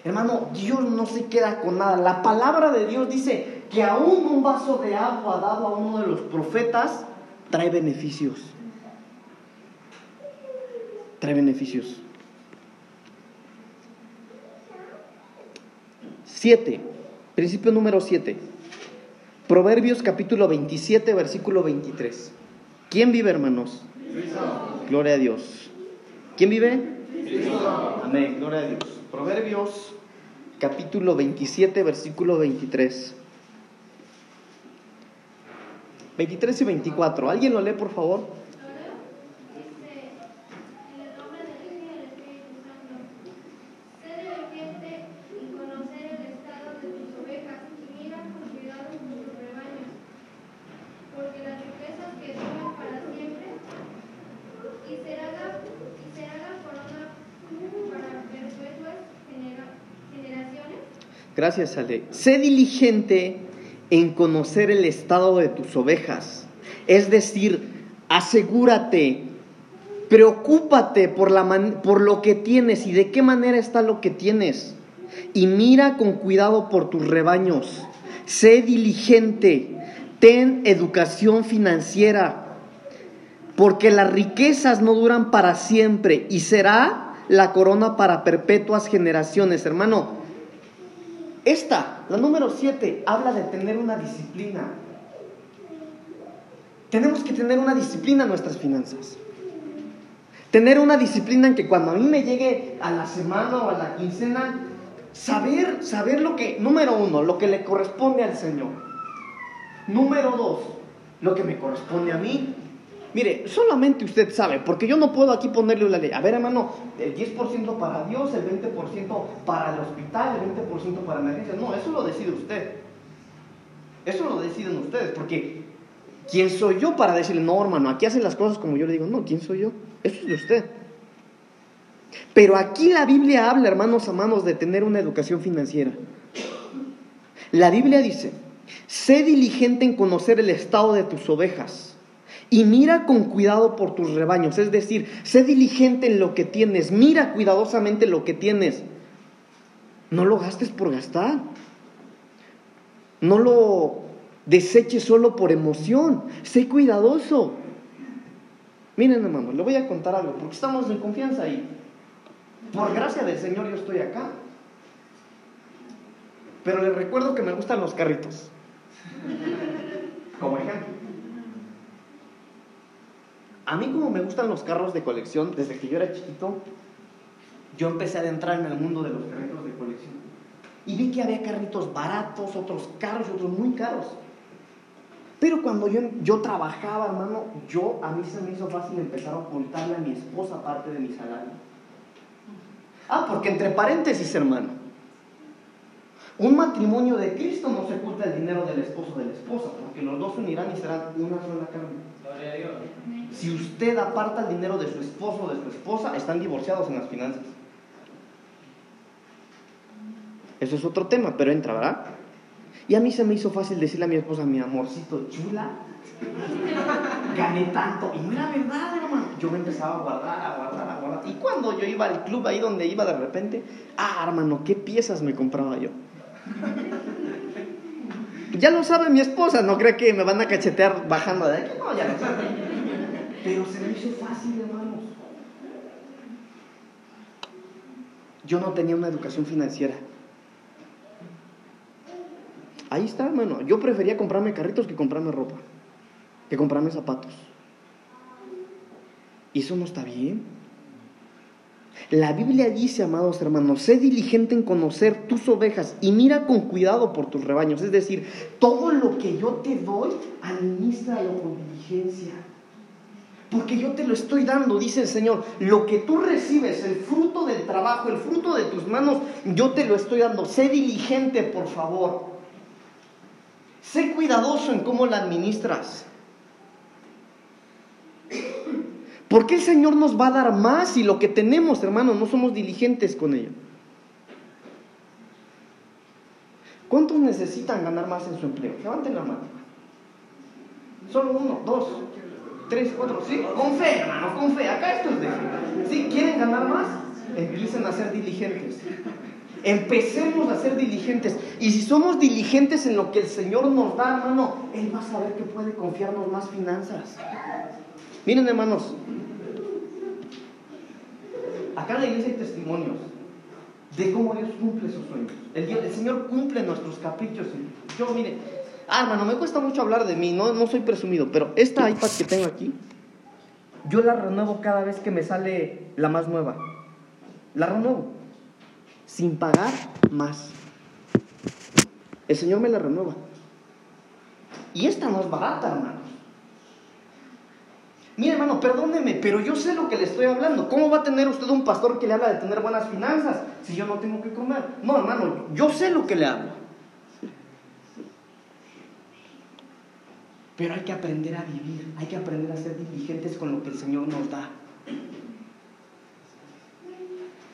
Hermano, Dios no se queda con nada. La palabra de Dios dice que aún un vaso de agua dado a uno de los profetas trae beneficios. Trae beneficios. Siete. Principio número siete. Proverbios capítulo 27, versículo 23. ¿Quién vive, hermanos? Gloria a Dios. ¿Quién vive? Amén, gloria a Dios. Proverbios capítulo 27, versículo 23. 23 y 24. ¿Alguien lo lee, por favor? Gracias, Ale. Sé diligente en conocer el estado de tus ovejas. Es decir, asegúrate, preocúpate por, la por lo que tienes y de qué manera está lo que tienes. Y mira con cuidado por tus rebaños. Sé diligente, ten educación financiera, porque las riquezas no duran para siempre y será la corona para perpetuas generaciones. Hermano, esta, la número 7, habla de tener una disciplina. Tenemos que tener una disciplina en nuestras finanzas. Tener una disciplina en que cuando a mí me llegue a la semana o a la quincena, saber, saber lo que, número uno, lo que le corresponde al Señor. Número dos, lo que me corresponde a mí. Mire, solamente usted sabe, porque yo no puedo aquí ponerle una ley. A ver, hermano, el 10% para Dios, el 20% para el hospital, el 20% para emergencias. No, eso lo decide usted. Eso lo deciden ustedes, porque ¿quién soy yo para decirle, no, hermano, aquí hacen las cosas como yo le digo? No, ¿quién soy yo? Eso es de usted. Pero aquí la Biblia habla, hermanos amados, de tener una educación financiera. La Biblia dice, sé diligente en conocer el estado de tus ovejas y mira con cuidado por tus rebaños. Es decir, sé diligente en lo que tienes, mira cuidadosamente lo que tienes. No lo gastes por gastar. No lo deseches solo por emoción. Sé cuidadoso. Miren, hermano, le voy a contar algo, porque estamos en confianza ahí. Por gracia del Señor yo estoy acá. Pero les recuerdo que me gustan los carritos. Como ejemplo. A mí como me gustan los carros de colección, desde que yo era chiquito, yo empecé a adentrarme en el mundo de los carritos de colección. Y vi que había carritos baratos, otros caros, otros muy caros. Pero cuando yo, yo trabajaba, hermano, yo a mí se me hizo fácil empezar a ocultarle a mi esposa parte de mi salario. Ah, porque entre paréntesis, hermano, un matrimonio de Cristo no se oculta el dinero del esposo de la esposa, porque los dos unirán y serán una sola carne. Gloria a Dios. Si usted aparta el dinero de su esposo o de su esposa, están divorciados en las finanzas. Eso es otro tema, pero entra, ¿verdad? Y a mí se me hizo fácil decirle a mi esposa, mi amorcito chula, gané tanto. Y no era verdad, hermano. Yo me empezaba a guardar, a guardar, a guardar. Y cuando yo iba al club ahí donde iba de repente, ah, hermano, qué piezas me compraba yo. Ya lo sabe mi esposa, no cree que me van a cachetear bajando de aquí. No, ya lo sabe. Pero se me hizo fácil, hermanos. Yo no tenía una educación financiera. Ahí está, hermano. Yo prefería comprarme carritos que comprarme ropa, que comprarme zapatos. Y eso no está bien. La Biblia dice, amados hermanos, sé diligente en conocer tus ovejas y mira con cuidado por tus rebaños. Es decir, todo lo que yo te doy, administralo con diligencia. Porque yo te lo estoy dando, dice el Señor. Lo que tú recibes, el fruto del trabajo, el fruto de tus manos, yo te lo estoy dando. Sé diligente, por favor. Sé cuidadoso en cómo la administras. ¿Por qué el Señor nos va a dar más si lo que tenemos, hermano, no somos diligentes con ello? ¿Cuántos necesitan ganar más en su empleo? Levanten la mano. Solo uno, dos, tres, cuatro, sí. Con fe, hermano, con fe. Acá esto es de fe. ¿Sí? ¿Quieren ganar más? Empiecen a ser diligentes. Empecemos a ser diligentes. Y si somos diligentes en lo que el Señor nos da, hermano, Él va a saber que puede confiarnos más finanzas. Miren, hermanos, acá en la iglesia hay testimonios de cómo Dios cumple sus sueños. El, el Señor cumple nuestros caprichos. Yo, mire, ah, hermano, me cuesta mucho hablar de mí, no, no soy presumido, pero esta iPad que tengo aquí, yo la renuevo cada vez que me sale la más nueva. La renuevo, sin pagar más. El Señor me la renueva. Y esta no es barata, hermano. Mire, hermano, perdóneme, pero yo sé lo que le estoy hablando. ¿Cómo va a tener usted un pastor que le habla de tener buenas finanzas si yo no tengo que comer? No, hermano, yo sé lo que le hablo. Pero hay que aprender a vivir, hay que aprender a ser diligentes con lo que el Señor nos da.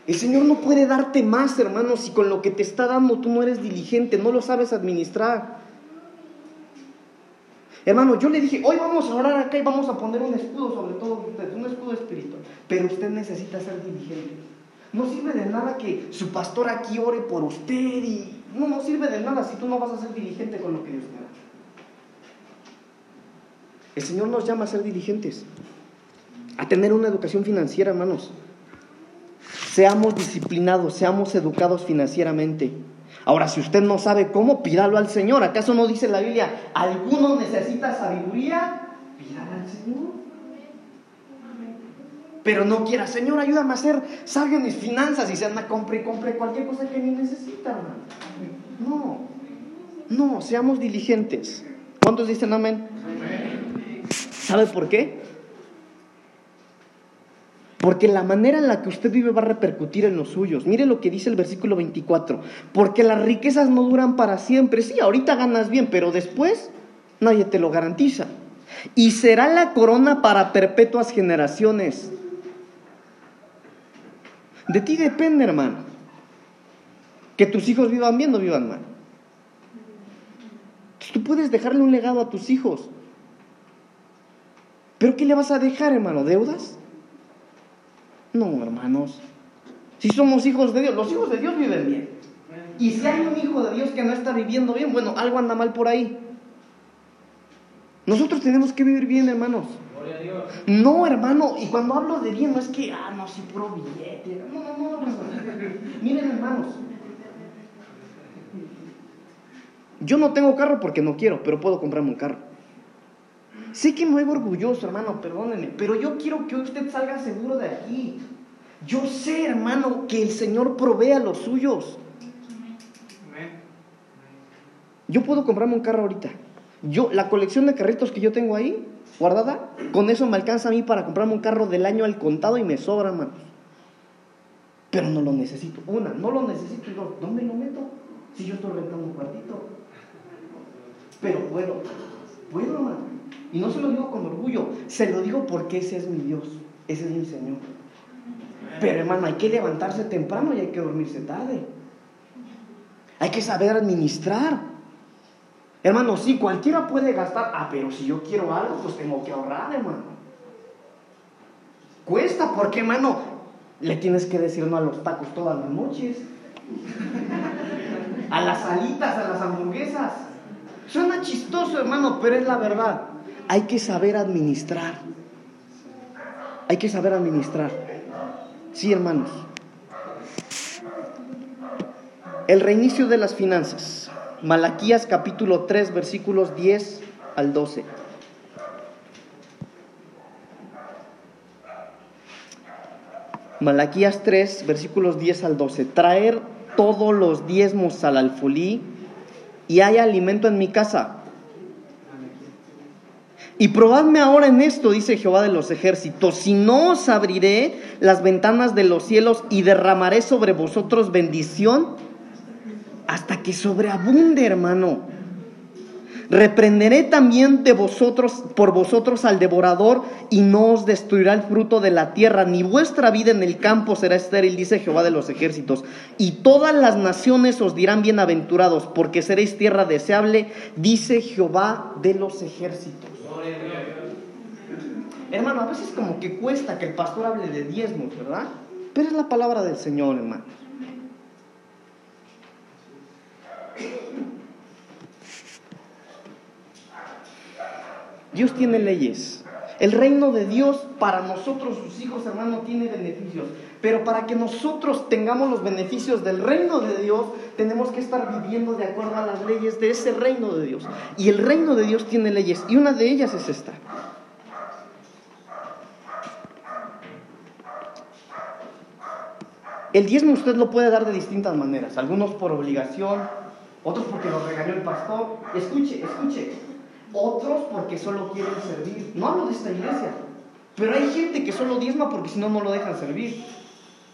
El Señor no puede darte más, hermano, si con lo que te está dando tú no eres diligente, no lo sabes administrar. Hermano, yo le dije, hoy vamos a orar acá y vamos a poner un escudo sobre todo ustedes, un escudo espiritual. Pero usted necesita ser diligente. No sirve de nada que su pastor aquí ore por usted y... No, no sirve de nada si tú no vas a ser diligente con lo que Dios te da. El Señor nos llama a ser diligentes, a tener una educación financiera, hermanos. Seamos disciplinados, seamos educados financieramente. Ahora, si usted no sabe cómo, pídalo al Señor. ¿Acaso no dice la Biblia, alguno necesita sabiduría? Pídalo al Señor. Pero no quiera, Señor, ayúdame a hacer sabio mis finanzas y se anda, compre y compre cualquier cosa que ni necesita, hermano. No, no, seamos diligentes. ¿Cuántos dicen amén? ¿Sabe por qué? Porque la manera en la que usted vive va a repercutir en los suyos. Mire lo que dice el versículo 24. Porque las riquezas no duran para siempre. Sí, ahorita ganas bien, pero después nadie te lo garantiza. Y será la corona para perpetuas generaciones. De ti depende, hermano. Que tus hijos vivan bien o vivan mal. Entonces, tú puedes dejarle un legado a tus hijos. ¿Pero qué le vas a dejar, hermano? ¿Deudas? No, hermanos. Si somos hijos de Dios, los hijos de Dios viven bien. Y si hay un hijo de Dios que no está viviendo bien, bueno, algo anda mal por ahí. Nosotros tenemos que vivir bien, hermanos. No, hermano, y cuando hablo de bien, no es que, ah, no, sí, puro billete. No, no, no, hermano. Miren, hermanos. Yo no tengo carro porque no quiero, pero puedo comprarme un carro. Sé que me muevo orgulloso, hermano, perdónenme, pero yo quiero que usted salga seguro de aquí. Yo sé, hermano, que el Señor provee a los suyos. Yo puedo comprarme un carro ahorita. Yo, la colección de carritos que yo tengo ahí, guardada, con eso me alcanza a mí para comprarme un carro del año al contado y me sobra, hermanos. Pero no lo necesito. Una, no lo necesito. Y dos, ¿dónde lo meto? Si yo estoy rentando un cuartito. Pero puedo, puedo, hermano. Y no se lo digo con orgullo, se lo digo porque ese es mi Dios, ese es mi Señor. Pero hermano, hay que levantarse temprano y hay que dormirse tarde. Hay que saber administrar. Hermano, sí, cualquiera puede gastar. Ah, pero si yo quiero algo, pues tengo que ahorrar, hermano. Cuesta, porque, hermano, le tienes que decir no a los tacos todas las noches. A las alitas, a las hamburguesas. Suena chistoso, hermano, pero es la verdad hay que saber administrar. Hay que saber administrar. Sí, hermanos. El reinicio de las finanzas. Malaquías capítulo 3 versículos 10 al 12. Malaquías 3, versículos 10 al 12. Traer todos los diezmos al alfolí y hay alimento en mi casa. Y probadme ahora en esto, dice Jehová de los ejércitos, si no os abriré las ventanas de los cielos y derramaré sobre vosotros bendición hasta que sobreabunde, hermano. Reprenderé también de vosotros, por vosotros al devorador, y no os destruirá el fruto de la tierra, ni vuestra vida en el campo será estéril, dice Jehová de los ejércitos. Y todas las naciones os dirán bienaventurados, porque seréis tierra deseable, dice Jehová de los ejércitos. Hermano, a veces como que cuesta que el pastor hable de diezmos, ¿verdad? Pero es la palabra del Señor, hermano. Dios tiene leyes. El reino de Dios para nosotros, sus hijos, hermano, tiene beneficios. Pero para que nosotros tengamos los beneficios del reino de Dios, tenemos que estar viviendo de acuerdo a las leyes de ese reino de Dios. Y el reino de Dios tiene leyes. Y una de ellas es esta. El diezmo usted lo puede dar de distintas maneras. Algunos por obligación, otros porque lo regañó el pastor. Escuche, escuche otros porque solo quieren servir. No hablo de esta iglesia, pero hay gente que solo diezma porque si no, no lo dejan servir,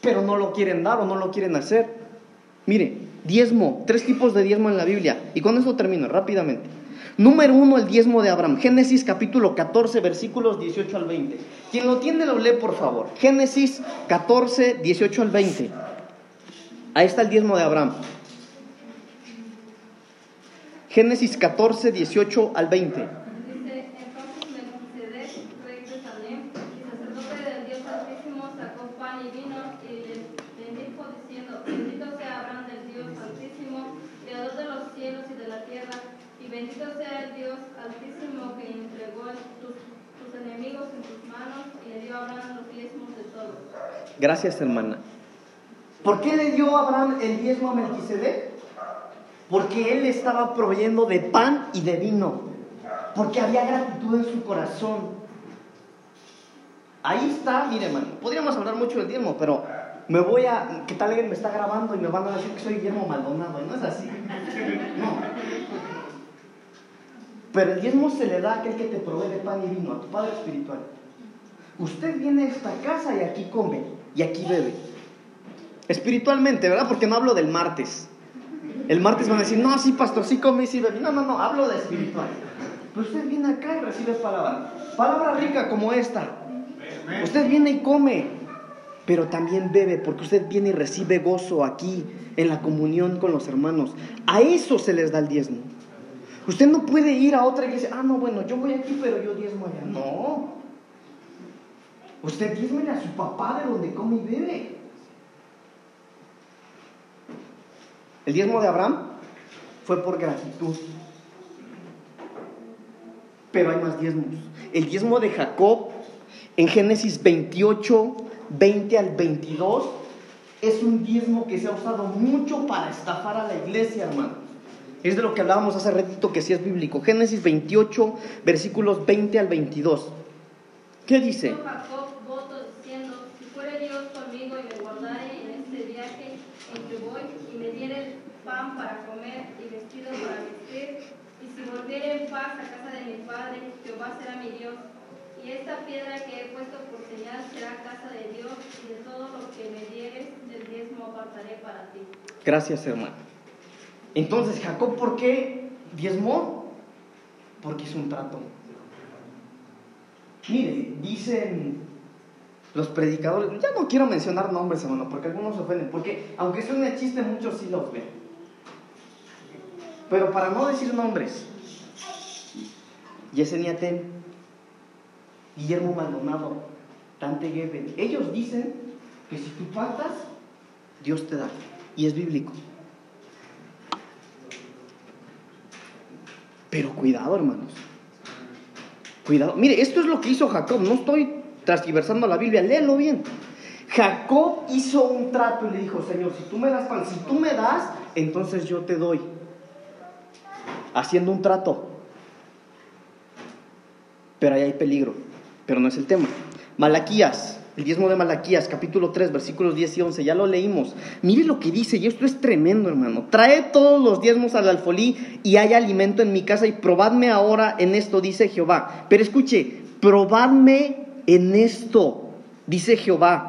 pero no lo quieren dar o no lo quieren hacer. Mire, diezmo, tres tipos de diezmo en la Biblia, y con eso termino rápidamente. Número uno, el diezmo de Abraham. Génesis capítulo 14, versículos 18 al 20. Quien lo tiene, lo lee, por favor. Génesis 14, 18 al 20. Ahí está el diezmo de Abraham. Génesis 14, 18 al 20. Dice, entonces Melquisedec, rey de Salem, y sacerdote del Dios Altísimo, sacó pan y vino y les bendijo diciendo, bendito sea Abraham del Dios Altísimo, creador de los cielos y de la tierra, y bendito sea el Dios Altísimo que entregó tus, tus enemigos en tus manos y le dio a Abraham los diezmos de todos. Gracias, hermana. ¿Por qué le dio Abraham el diezmo a Melquisedec? Porque él estaba proveyendo de pan y de vino, porque había gratitud en su corazón. Ahí está, mire hermano, podríamos hablar mucho del diezmo, pero me voy a, ¿qué tal alguien me está grabando y me van a decir que soy Guillermo Maldonado? Y no es así. No. Pero el diezmo se le da a aquel que te provee de pan y vino, a tu Padre Espiritual. Usted viene a esta casa y aquí come y aquí bebe. Espiritualmente, ¿verdad? Porque no hablo del martes. El martes van a decir, no, sí, pastor, sí come y sí bebe. No, no, no, hablo de espiritual. Pero usted viene acá y recibe palabra. Palabra rica como esta. Usted viene y come, pero también bebe, porque usted viene y recibe gozo aquí, en la comunión con los hermanos. A eso se les da el diezmo. Usted no puede ir a otra iglesia, ah, no, bueno, yo voy aquí, pero yo diezmo allá. No. Usted diezme a su papá de donde come y bebe. El diezmo de Abraham fue por gratitud. Pero hay más diezmos. El diezmo de Jacob en Génesis 28, 20 al 22 es un diezmo que se ha usado mucho para estafar a la iglesia, hermano. Es de lo que hablábamos hace ratito que sí es bíblico. Génesis 28, versículos 20 al 22. ¿Qué dice voto diciendo, si fuere Dios conmigo y me guardare en este viaje en que voy y me diere pan para comer y vestido para vestir, y si volviere en paz a casa de mi padre, Jehová será mi Dios. Y esta piedra que he puesto por señal será casa de Dios, y de todo lo que me dieres, del diezmo apartaré para ti. Gracias, hermano. Entonces, Jacob, ¿por qué diezmó? Porque es un trato. Mire, dicen los predicadores, ya no quiero mencionar nombres, hermano, porque algunos se ofenden, porque aunque suene chiste, muchos sí los ven. Pero para no decir nombres, Yesenia Ten, Guillermo Maldonado, Dante Gebel, ellos dicen que si tú faltas, Dios te da. Y es bíblico. Pero cuidado, hermanos. Cuidado. Mire, esto es lo que hizo Jacob. No estoy transversando la Biblia. Léelo bien. Jacob hizo un trato y le dijo, Señor, si tú me das pan, si tú me das, entonces yo te doy. Haciendo un trato. Pero ahí hay peligro. Pero no es el tema. Malaquías El diezmo de Malaquías, capítulo 3, versículos 10 y 11, ya lo leímos. Mire lo que dice, y esto es tremendo, hermano. Trae todos los diezmos al alfolí y hay alimento en mi casa y probadme ahora en esto, dice Jehová. Pero escuche, probadme en esto, dice Jehová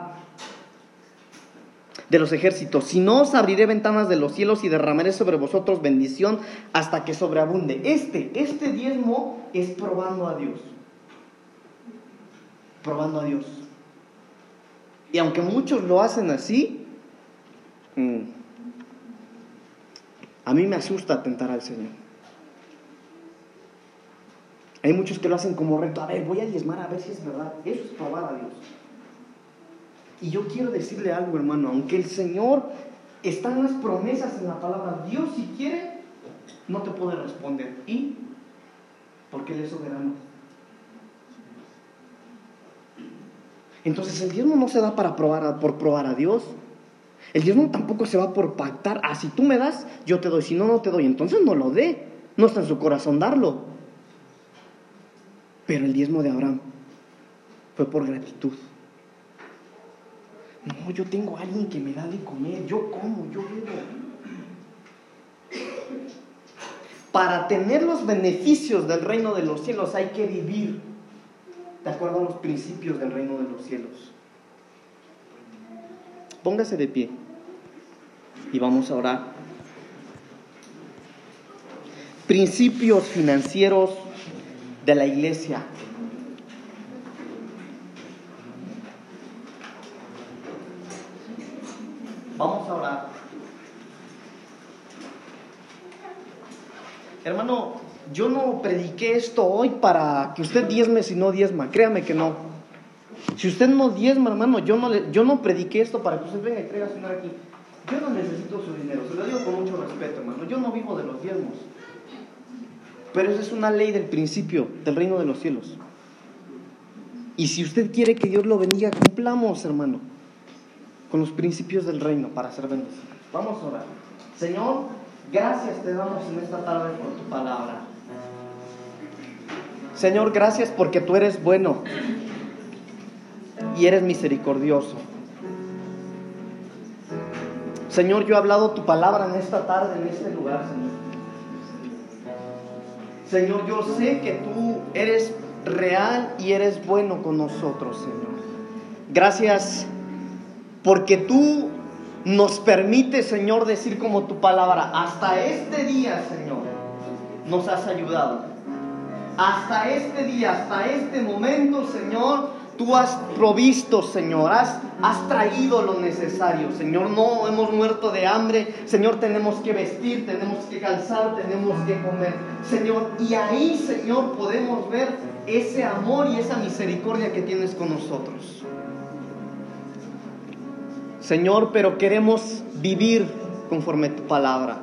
de los ejércitos. Si no os abriré ventanas de los cielos y derramaré sobre vosotros bendición hasta que sobreabunde. Este, este diezmo es probando a Dios. Probando a Dios. Y aunque muchos lo hacen así, mm, a mí me asusta tentar al Señor. Hay muchos que lo hacen como reto. A ver, voy a diezmar a ver si es verdad. Eso es probar a Dios. Y yo quiero decirle algo, hermano. Aunque el Señor está en las promesas en la palabra, Dios si quiere, no te puede responder. ¿Y? Porque Él es soberano. Entonces el diezmo no se da para probar por probar a Dios. El diezmo tampoco se va por pactar. Ah, si tú me das, yo te doy. Si no, no te doy. Entonces no lo dé. No está en su corazón darlo. Pero el diezmo de Abraham fue por gratitud. No, yo tengo a alguien que me da de comer. Yo como, yo bebo. Para tener los beneficios del reino de los cielos hay que vivir de acuerdo a los principios del reino de los cielos. Póngase de pie y vamos a orar. Principios financieros de la iglesia. Vamos a orar. Hermano, yo no prediqué esto hoy para que usted diezme si no diezma, créame que no. Si usted no diezma, hermano, yo no, yo no prediqué esto para que usted venga y traiga su dinero aquí. Yo no necesito su dinero, se lo digo con mucho respeto, hermano. Yo no vivo de los diezmos. Pero esa es una ley del principio del reino de los cielos. Y si usted quiere que Dios lo bendiga, cumplamos, hermano, con los principios del reino para ser bendecidos. Vamos a orar. Señor, gracias te damos en esta tarde por tu palabra. Señor, gracias porque tú eres bueno y eres misericordioso. Señor, yo he hablado tu palabra en esta tarde, en este lugar, Señor. Señor, yo sé que tú eres real y eres bueno con nosotros, Señor. Gracias porque tú nos permites, Señor, decir como tu palabra, hasta este día, Señor, nos has ayudado. Hasta este día, hasta este momento, Señor, tú has provisto, Señor, has, has, traído lo necesario, Señor. No hemos muerto de hambre, Señor, tenemos que vestir, tenemos que calzar, tenemos que comer, Señor. Y ahí, Señor, podemos ver ese amor y esa misericordia que tienes con nosotros. Señor, pero queremos vivir conforme a tu palabra.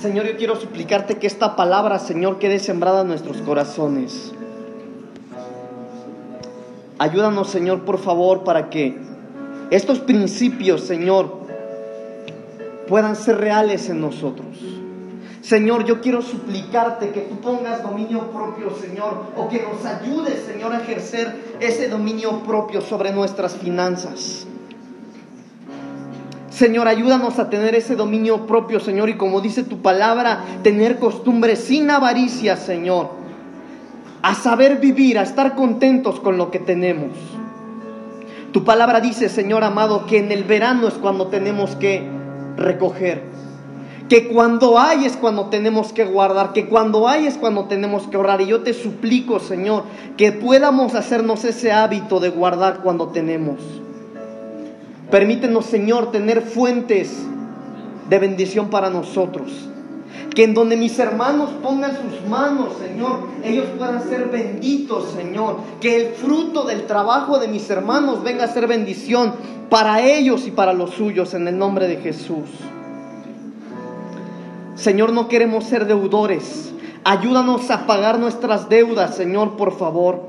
Señor, yo quiero suplicarte que esta palabra, Señor, quede sembrada en nuestros corazones. Ayúdanos, Señor, por favor, para que estos principios, Señor, puedan ser reales en nosotros. Señor, yo quiero suplicarte que tú pongas dominio propio, Señor, o que nos ayudes, Señor, a ejercer ese dominio propio sobre nuestras finanzas. Señor, ayúdanos a tener ese dominio propio, Señor, y como dice tu palabra, tener costumbres sin avaricia, Señor. A saber vivir, a estar contentos con lo que tenemos. Tu palabra dice, Señor amado, que en el verano es cuando tenemos que recoger. Que cuando hay es cuando tenemos que guardar, que cuando hay es cuando tenemos que ahorrar. Y yo te suplico, Señor, que podamos hacernos ese hábito de guardar cuando tenemos. Permítenos, Señor, tener fuentes de bendición para nosotros. Que en donde mis hermanos pongan sus manos, Señor, ellos puedan ser benditos, Señor. Que el fruto del trabajo de mis hermanos venga a ser bendición para ellos y para los suyos, en el nombre de Jesús. Señor, no queremos ser deudores. Ayúdanos a pagar nuestras deudas, Señor, por favor.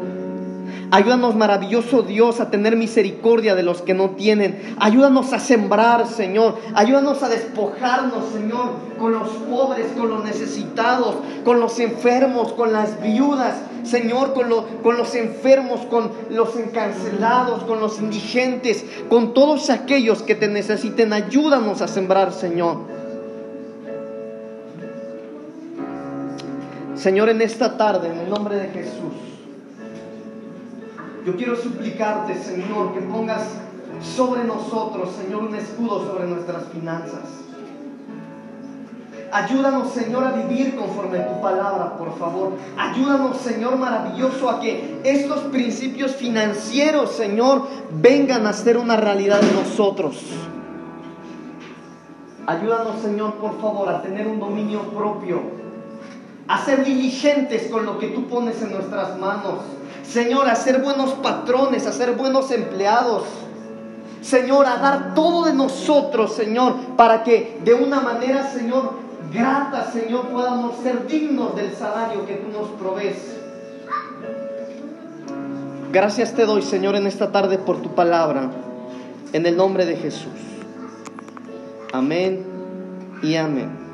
Ayúdanos, maravilloso Dios, a tener misericordia de los que no tienen. Ayúdanos a sembrar, Señor. Ayúdanos a despojarnos, Señor, con los pobres, con los necesitados, con los enfermos, con las viudas. Señor, con, los enfermos, con los encarcelados, con los indigentes, con todos aquellos que te necesiten. Ayúdanos a sembrar, Señor. Señor, en esta tarde, en el nombre de Jesús, yo quiero suplicarte, Señor, que pongas sobre nosotros, Señor, un escudo sobre nuestras finanzas. Ayúdanos, Señor, a vivir conforme a tu palabra, por favor. Ayúdanos, Señor maravilloso, a que estos principios financieros, Señor, vengan a ser una realidad de nosotros. Ayúdanos, Señor, por favor, a tener un dominio propio, a ser diligentes con lo que tú pones en nuestras manos. Señor, a ser buenos patrones, a ser buenos empleados. Señor, a dar todo de nosotros, Señor, para que de una manera, Señor, grata, Señor, podamos ser dignos del salario que tú nos provees. Gracias te doy, Señor, en esta tarde por tu palabra, en el nombre de Jesús. Amén y amén.